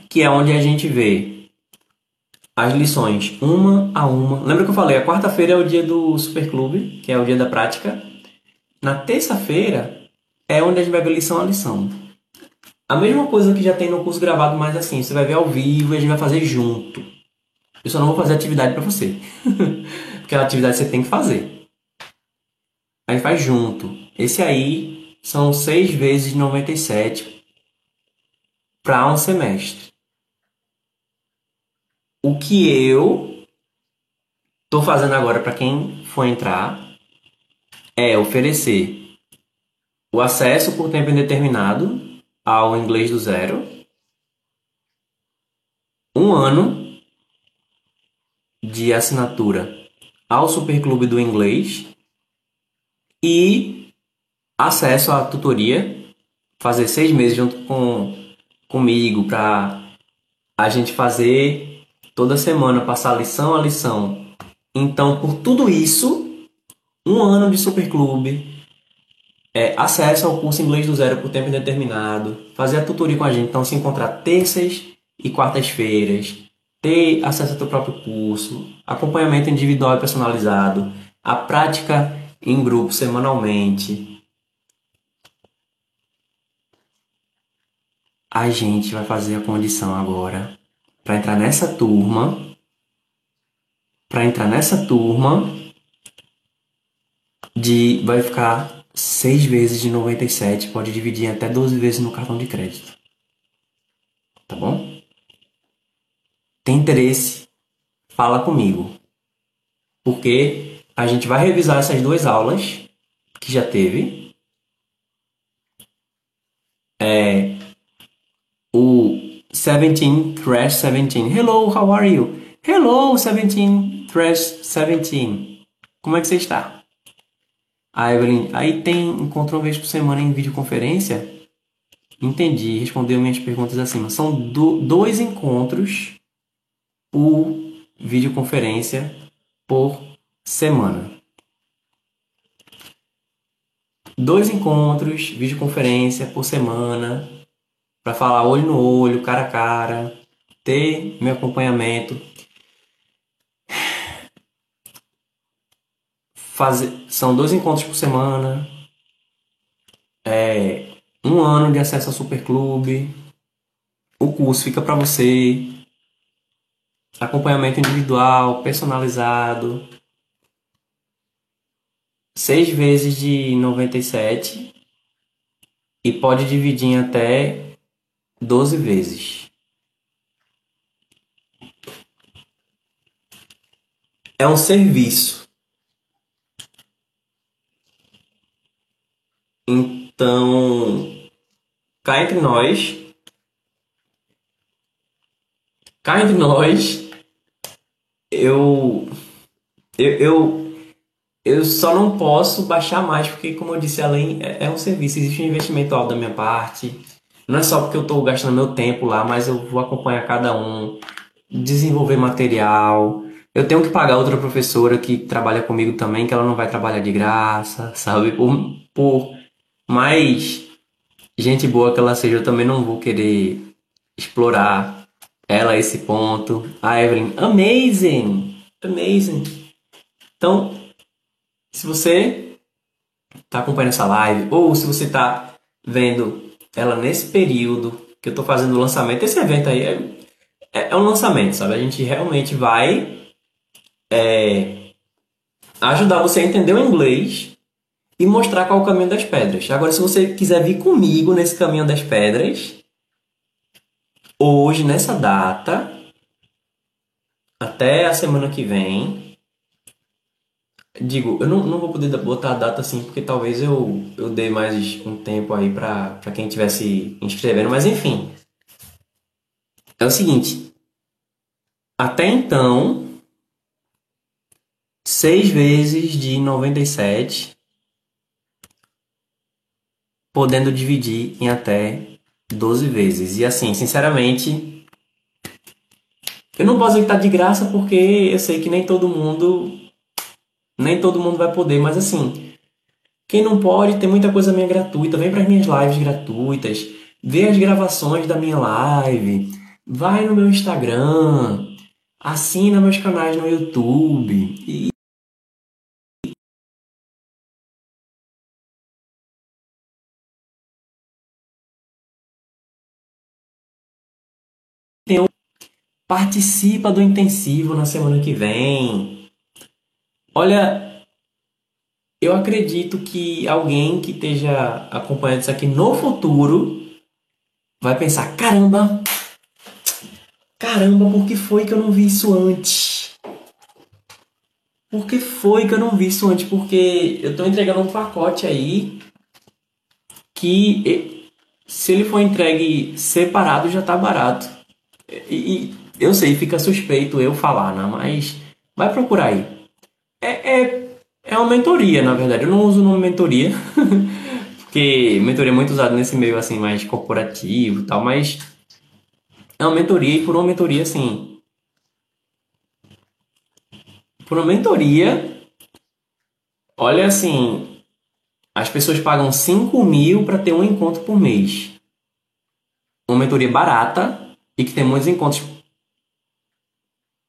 que é onde a gente vê as lições uma a uma. Lembra que eu falei? A quarta-feira é o dia do Superclube, que é o dia da prática. Na terça-feira é onde a gente vai ver lição a lição. A mesma coisa que já tem no curso gravado, mas assim, você vai ver ao vivo e a gente vai fazer junto. Eu só não vou fazer atividade para você. *laughs* Porque a atividade você tem que fazer. A gente faz junto. Esse aí são 6 vezes 97 para um semestre. O que eu estou fazendo agora para quem for entrar é oferecer o acesso por tempo indeterminado ao inglês do zero, um ano de assinatura ao Superclube do Inglês e acesso à tutoria, fazer seis meses junto com comigo para a gente fazer toda semana passar lição a lição. Então, por tudo isso, um ano de superclube, é, acesso ao curso inglês do zero por tempo indeterminado, fazer a tutoria com a gente, então se encontrar terças e quartas-feiras, ter acesso ao teu próprio curso, acompanhamento individual e personalizado, a prática em grupo semanalmente. A gente vai fazer a condição agora para entrar nessa turma, para entrar nessa turma de vai ficar 6 vezes de 97, pode dividir até 12 vezes no cartão de crédito. Tá bom? Tem interesse? Fala comigo. Porque a gente vai revisar essas duas aulas que já teve. É, o 17 Thresh 17. Hello, how are you? Hello, 17 Thresh 17. Como é que você está? A Evelyn, aí tem encontro uma vez por semana em videoconferência? Entendi, respondeu minhas perguntas acima. São do, dois encontros por videoconferência por semana. Dois encontros, videoconferência por semana para falar olho no olho, cara a cara, ter meu acompanhamento. Fazer, são dois encontros por semana, é, um ano de acesso ao Superclube, o curso fica para você, acompanhamento individual, personalizado, seis vezes de 97 e pode dividir em até 12 vezes. É um serviço. Então, cá entre nós, cá entre nós, eu, eu, eu, eu só não posso baixar mais, porque, como eu disse, além é, é um serviço, existe um investimento alto da minha parte não é só porque eu estou gastando meu tempo lá, mas eu vou acompanhar cada um, desenvolver material. Eu tenho que pagar outra professora que trabalha comigo também, que ela não vai trabalhar de graça, sabe? Por, por mais gente boa que ela seja, eu também não vou querer explorar ela a esse ponto. A Evelyn, amazing! Amazing! Então, se você está acompanhando essa live, ou se você está vendo ela nesse período que eu estou fazendo o lançamento. Esse evento aí é, é, é, um lançamento, sabe? A gente realmente vai é, ajudar você a entender o inglês e mostrar qual é o caminho das pedras. Agora, se você quiser vir comigo nesse caminho das pedras, hoje, nessa data, até a semana que vem, Digo, eu não, não vou poder botar a data assim, porque talvez eu, eu dê mais um tempo aí pra quem estivesse inscrevendo, mas enfim. É o seguinte. Até então, 6 vezes de 97, podendo dividir em até 12 vezes. E assim, sinceramente, eu não posso que tá de graça porque eu sei que nem todo mundo nem todo mundo vai poder, mas assim, quem não pode, tem muita coisa minha gratuita, vem para as minhas lives gratuitas, vê as gravações da minha live, vai no meu Instagram, assina meus canais no YouTube e participa do intensivo na semana que vem. Olha, eu acredito que alguém que esteja acompanhando isso aqui no futuro vai pensar: caramba, caramba, por que foi que eu não vi isso antes? Por que foi que eu não vi isso antes? Porque eu estou entregando um pacote aí que se ele for entregue separado já está barato. E, e, eu sei, fica suspeito eu falar, né? Mas vai procurar aí é, é, é uma mentoria, na verdade. Eu não uso o nome mentoria, *laughs* porque mentoria é muito usado nesse meio assim mais corporativo e tal, mas é uma mentoria e por uma mentoria assim. Por uma mentoria, olha assim, as pessoas pagam 5 mil para ter um encontro por mês. Uma mentoria barata e que tem muitos encontros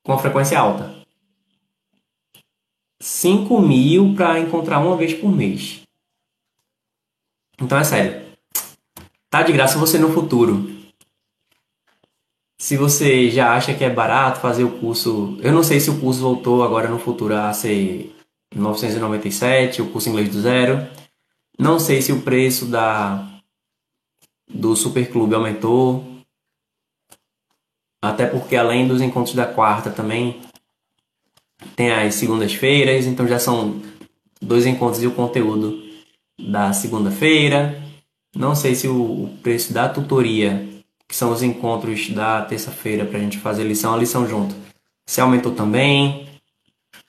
com frequência alta. 5 mil para encontrar uma vez por mês. Então é sério. Tá de graça você no futuro. Se você já acha que é barato fazer o curso, eu não sei se o curso voltou agora no futuro a ser 997, o curso inglês do zero. Não sei se o preço da do Superclube aumentou. Até porque além dos encontros da quarta também tem as segundas-feiras, então já são dois encontros e o conteúdo da segunda-feira. Não sei se o preço da tutoria, que são os encontros da terça-feira para a gente fazer lição a lição junto, se aumentou também.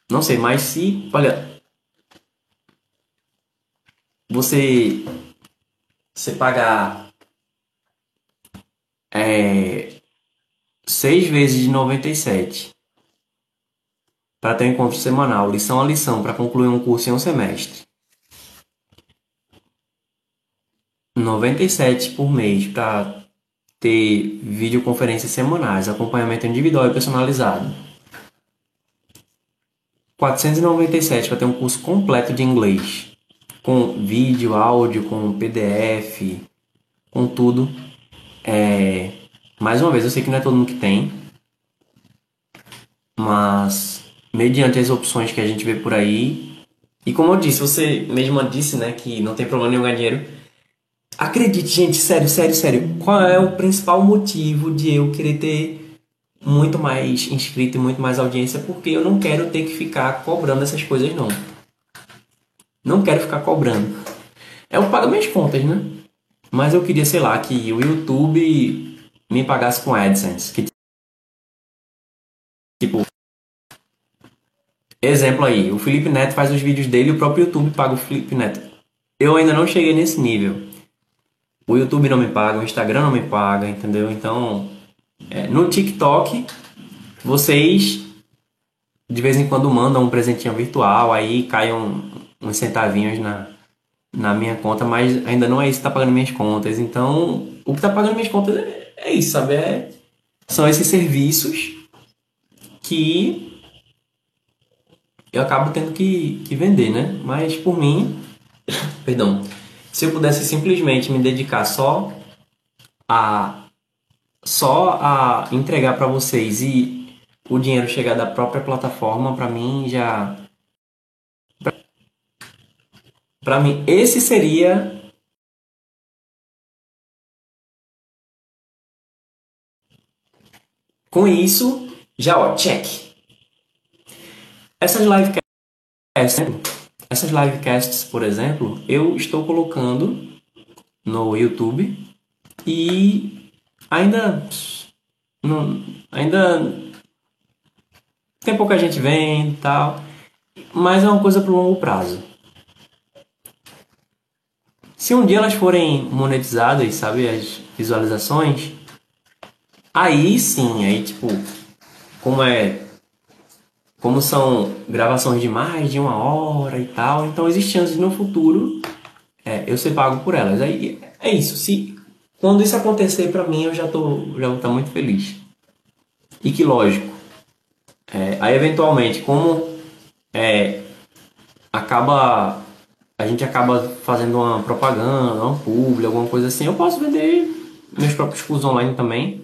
Não sei, mas se, olha, você você pagar é, seis vezes de 97 para ter um encontro semanal, lição a lição, para concluir um curso em um semestre. 97 por mês para ter videoconferências semanais, acompanhamento individual e personalizado. 497 para ter um curso completo de inglês, com vídeo, áudio, com PDF, com tudo. É... Mais uma vez, eu sei que não é todo mundo que tem, mas mediante as opções que a gente vê por aí. E como eu disse, você mesma disse, né, que não tem problema nenhum ganhar dinheiro. Acredite, gente, sério, sério, sério. Qual é o principal motivo de eu querer ter muito mais inscrito e muito mais audiência? Porque eu não quero ter que ficar cobrando essas coisas, não. Não quero ficar cobrando. O pago minhas contas, né? Mas eu queria, sei lá, que o YouTube me pagasse com AdSense. Que, tipo, Exemplo aí, o Felipe Neto faz os vídeos dele o próprio YouTube paga o Felipe Neto. Eu ainda não cheguei nesse nível. O YouTube não me paga, o Instagram não me paga, entendeu? Então, é, no TikTok, vocês de vez em quando mandam um presentinho virtual, aí caem um, uns centavinhos na, na minha conta, mas ainda não é isso que está pagando minhas contas. Então, o que está pagando minhas contas é, é isso, sabe? É, são esses serviços que eu acabo tendo que, que vender, né? Mas por mim, *coughs* perdão, se eu pudesse simplesmente me dedicar só a só a entregar para vocês e o dinheiro chegar da própria plataforma, para mim já para mim esse seria Com isso, já ó, check. Essas livecasts essas livecasts, por exemplo, eu estou colocando no YouTube e ainda não, ainda tem pouca gente e tal, mas é uma coisa para longo prazo. Se um dia elas forem monetizadas, sabe, as visualizações, aí sim, aí tipo, como é como são gravações de mais de uma hora e tal, então existe chance de no futuro é, eu ser pago por elas. Aí é isso. Se quando isso acontecer para mim, eu já tô já vou estar muito feliz. E que lógico, é, aí eventualmente como é, acaba a gente acaba fazendo uma propaganda, uma publi, alguma coisa assim, eu posso vender meus próprios cursos online também,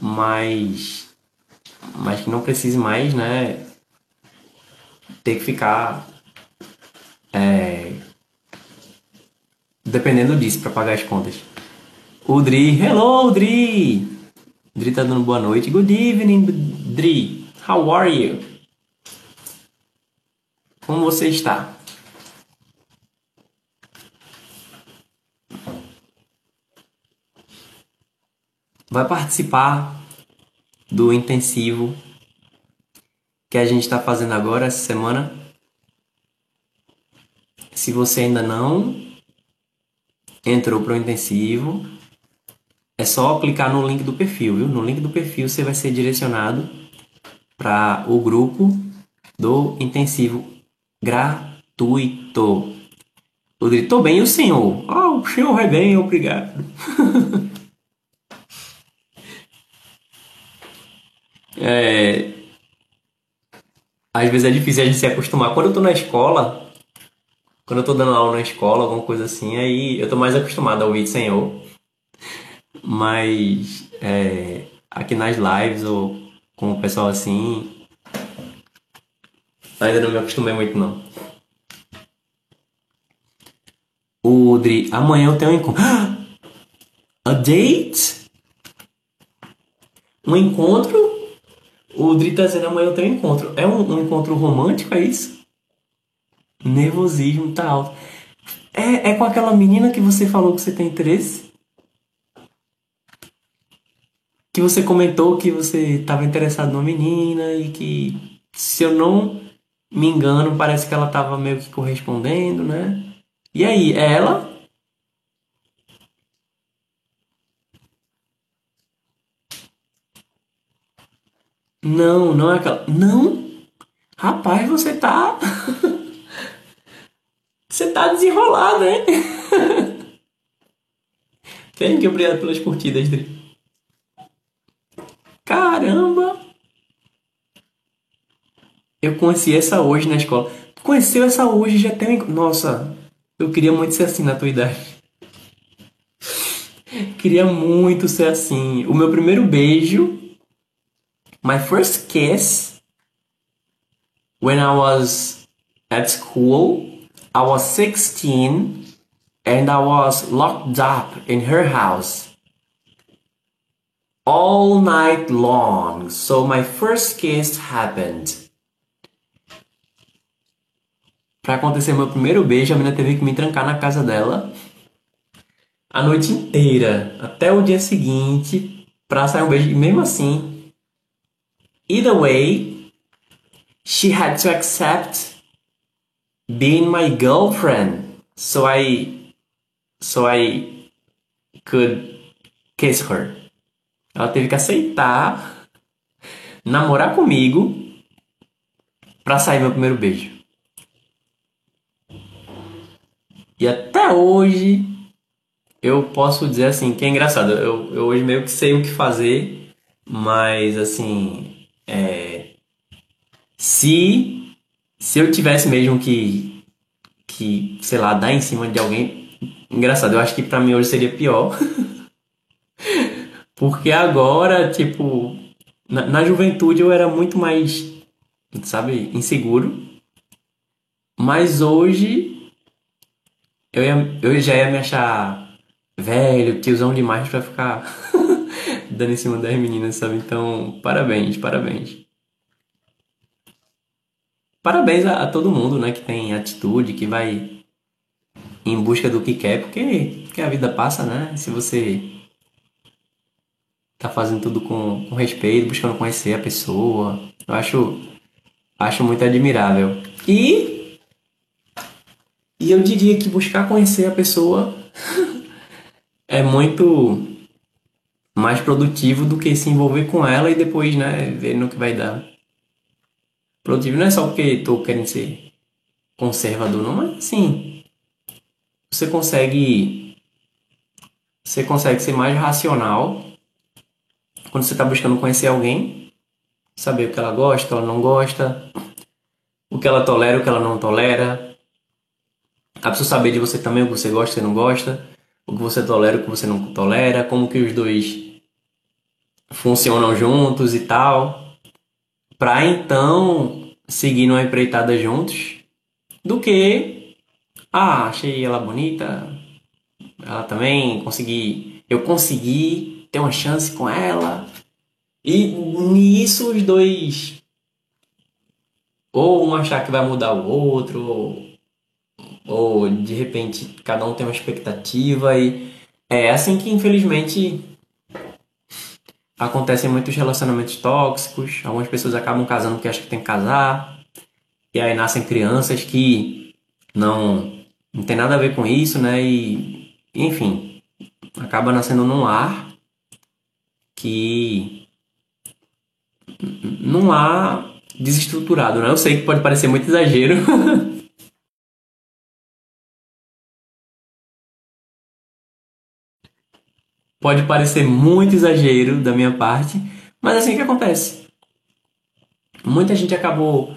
mas mas que não precise mais, né, ter que ficar é, dependendo disso para pagar as contas. O Dri, hello Dri! Dri tá dando boa noite. Good evening, Dri. How are you? Como você está? Vai participar do intensivo que a gente está fazendo agora essa semana. Se você ainda não entrou para o intensivo, é só clicar no link do perfil, viu? No link do perfil você vai ser direcionado para o grupo do intensivo gratuito. Eu gritou bem o senhor. Ah, oh, o senhor vai bem, obrigado. *laughs* é, às vezes é difícil a gente se acostumar. Quando eu tô na escola, quando eu tô dando aula na escola, alguma coisa assim, aí eu tô mais acostumado a ouvir Senhor. Mas é, aqui nas lives ou com o pessoal assim, ainda não me acostumei muito não. O Dri, amanhã eu tenho um encontro. *gasps* A date? Um encontro o Dri dizendo amanhã eu tenho um encontro. É um, um, encontro romântico, é isso? Nervosismo tá alto. É, é com aquela menina que você falou que você tem interesse? Que você comentou que você estava interessado numa menina e que, se eu não me engano, parece que ela estava meio que correspondendo, né? E aí, é ela? Não, não é aquela. Não! Rapaz, você tá. *laughs* você tá desenrolado, hein? *laughs* Thank you, obrigado pelas curtidas, Dri. Caramba! Eu conheci essa hoje na escola. Conheceu essa hoje já tem. Nossa, eu queria muito ser assim na tua idade. *laughs* Queria muito ser assim. O meu primeiro beijo my first kiss when I was at school. I was 16 and I was locked up in her house all night long. So my first kiss happened. Para acontecer meu primeiro beijo, a menina teve que me trancar na casa dela a noite inteira, até o dia seguinte, para sair um beijo. E mesmo assim, Either way, she had to accept being my girlfriend so I so I could kiss her. Ela teve que aceitar namorar comigo para sair meu primeiro beijo. E até hoje eu posso dizer assim que é engraçado. Eu, eu hoje meio que sei o que fazer, mas assim é, se, se eu tivesse mesmo que, que, sei lá, dar em cima de alguém. Engraçado, eu acho que pra mim hoje seria pior. *laughs* Porque agora, tipo, na, na juventude eu era muito mais, sabe, inseguro. Mas hoje eu, ia, eu já ia me achar velho, tiozão demais pra ficar *laughs* *laughs* dando em cima das meninas, sabe? Então, parabéns, parabéns. parabéns a, a todo mundo, né, que tem atitude, que vai em busca do que quer, porque, porque a vida passa, né? Se você tá fazendo tudo com, com respeito, buscando conhecer a pessoa, eu acho, acho muito admirável. E, e eu diria que buscar conhecer a pessoa *laughs* é muito mais produtivo do que se envolver com ela e depois, né, ver no que vai dar. Produtivo não é só porque estou querendo ser conservador, não, mas sim. Você consegue. Você consegue ser mais racional quando você está buscando conhecer alguém, saber o que ela gosta, o que ela não gosta, o que ela tolera, o que ela não tolera. A pessoa saber de você também o que você gosta, o que você não gosta, o que você tolera, o que você não tolera, como que os dois funcionam juntos e tal, para então seguir numa empreitada juntos, do que ah, achei ela bonita, ela também consegui, eu consegui ter uma chance com ela. E nisso os dois ou um achar que vai mudar o outro, ou, ou de repente cada um tem uma expectativa e é assim que infelizmente acontecem muitos relacionamentos tóxicos, algumas pessoas acabam casando porque acham que tem que casar, e aí nascem crianças que não, não tem nada a ver com isso, né? E, enfim, acaba nascendo num lar que num lar desestruturado, né? Eu sei que pode parecer muito exagero. *laughs* Pode parecer muito exagero da minha parte, mas é assim que acontece. Muita gente acabou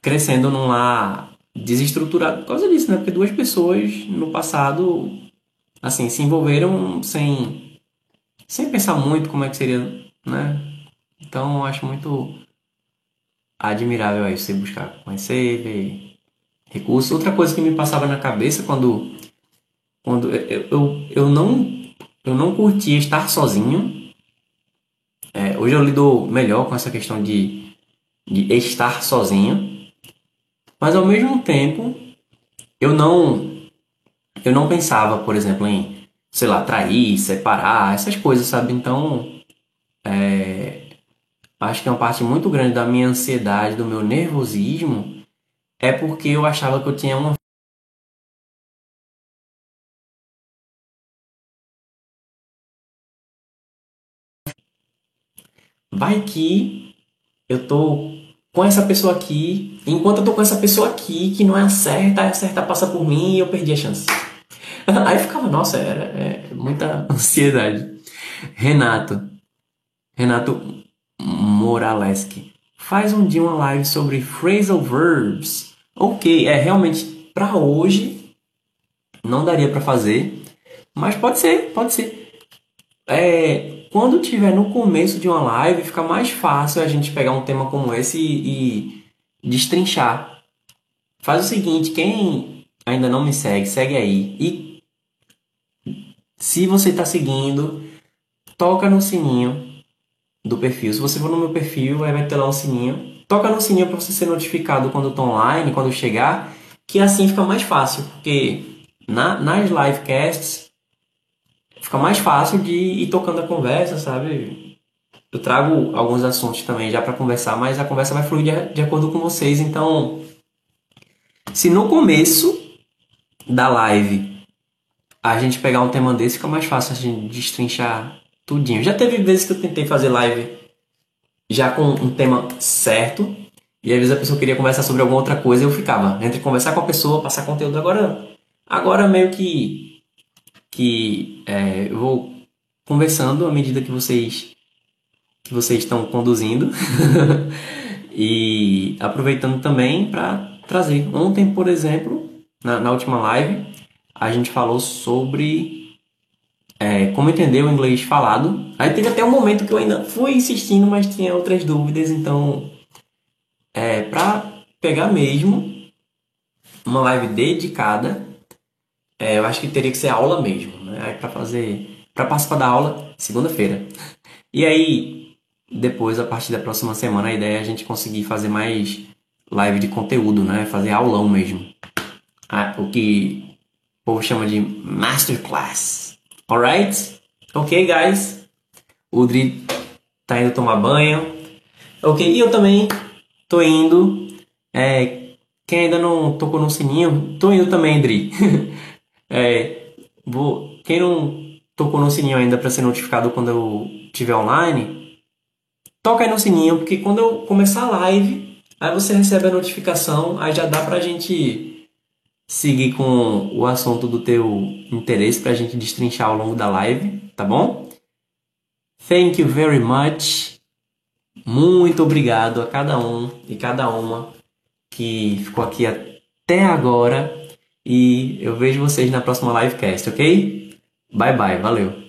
crescendo num lar desestruturado por causa disso, né? Porque duas pessoas no passado, assim, se envolveram sem, sem pensar muito como é que seria, né? Então, eu acho muito admirável aí você buscar conhecer, ver recursos. Outra coisa que me passava na cabeça quando quando eu, eu, eu não eu não curtia estar sozinho. É, hoje eu lido melhor com essa questão de, de estar sozinho, mas ao mesmo tempo eu não eu não pensava, por exemplo, em sei lá trair, separar essas coisas, sabe? Então é, acho que uma parte muito grande da minha ansiedade, do meu nervosismo, é porque eu achava que eu tinha uma Vai que eu tô com essa pessoa aqui, enquanto eu tô com essa pessoa aqui, que não é certa, a certa passa por mim e eu perdi a chance. *laughs* Aí ficava, nossa, era é, muita *laughs* ansiedade. Renato, Renato Moraleski, faz um dia uma live sobre phrasal verbs. Ok, é realmente para hoje não daria para fazer, mas pode ser, pode ser. É, quando tiver no começo de uma live, fica mais fácil a gente pegar um tema como esse e, e destrinchar. Faz o seguinte, quem ainda não me segue, segue aí. E se você está seguindo, toca no sininho do perfil. Se você for no meu perfil, vai ter lá um sininho. Toca no sininho para você ser notificado quando eu tô online, quando chegar, que assim fica mais fácil, porque na, nas livecasts fica mais fácil de ir tocando a conversa, sabe? Eu trago alguns assuntos também já para conversar, mas a conversa vai fluir de, de acordo com vocês. Então, se no começo da live a gente pegar um tema desse, fica mais fácil a gente destrinchar tudinho. Já teve vezes que eu tentei fazer live já com um tema certo, e às vezes a pessoa queria conversar sobre alguma outra coisa, eu ficava entre conversar com a pessoa, passar conteúdo. Agora, agora meio que que é, eu vou conversando à medida que vocês que vocês estão conduzindo *laughs* e aproveitando também para trazer. Ontem, por exemplo, na, na, última live, a gente falou sobre é, como entender o inglês falado. Aí teve até um momento que eu ainda fui insistindo, mas tinha outras dúvidas, então é, para pegar mesmo uma live dedicada é, eu acho que teria que ser aula mesmo, né? Para fazer, para participar da aula segunda-feira. E aí depois, a partir da próxima semana, a ideia é a gente conseguir fazer mais live de conteúdo, né? Fazer aulão mesmo. Ah, o que o povo chama de masterclass. Alright? Ok, guys? O Udri tá indo tomar banho. Ok, e eu também tô indo. É, quem ainda não tocou no sininho, tô indo também, Dri. *laughs* é, vou, quem não tocou no sininho ainda para ser notificado quando eu estiver online, toca aí no sininho, porque quando eu começar a live, aí você recebe a notificação, aí já dá pra gente seguir com o assunto do teu interesse pra gente destrinchar ao longo da live, tá bom? Thank you very much. Muito obrigado a cada um e cada uma que ficou aqui até agora. E eu vejo vocês na próxima livecast, ok? Bye bye, valeu!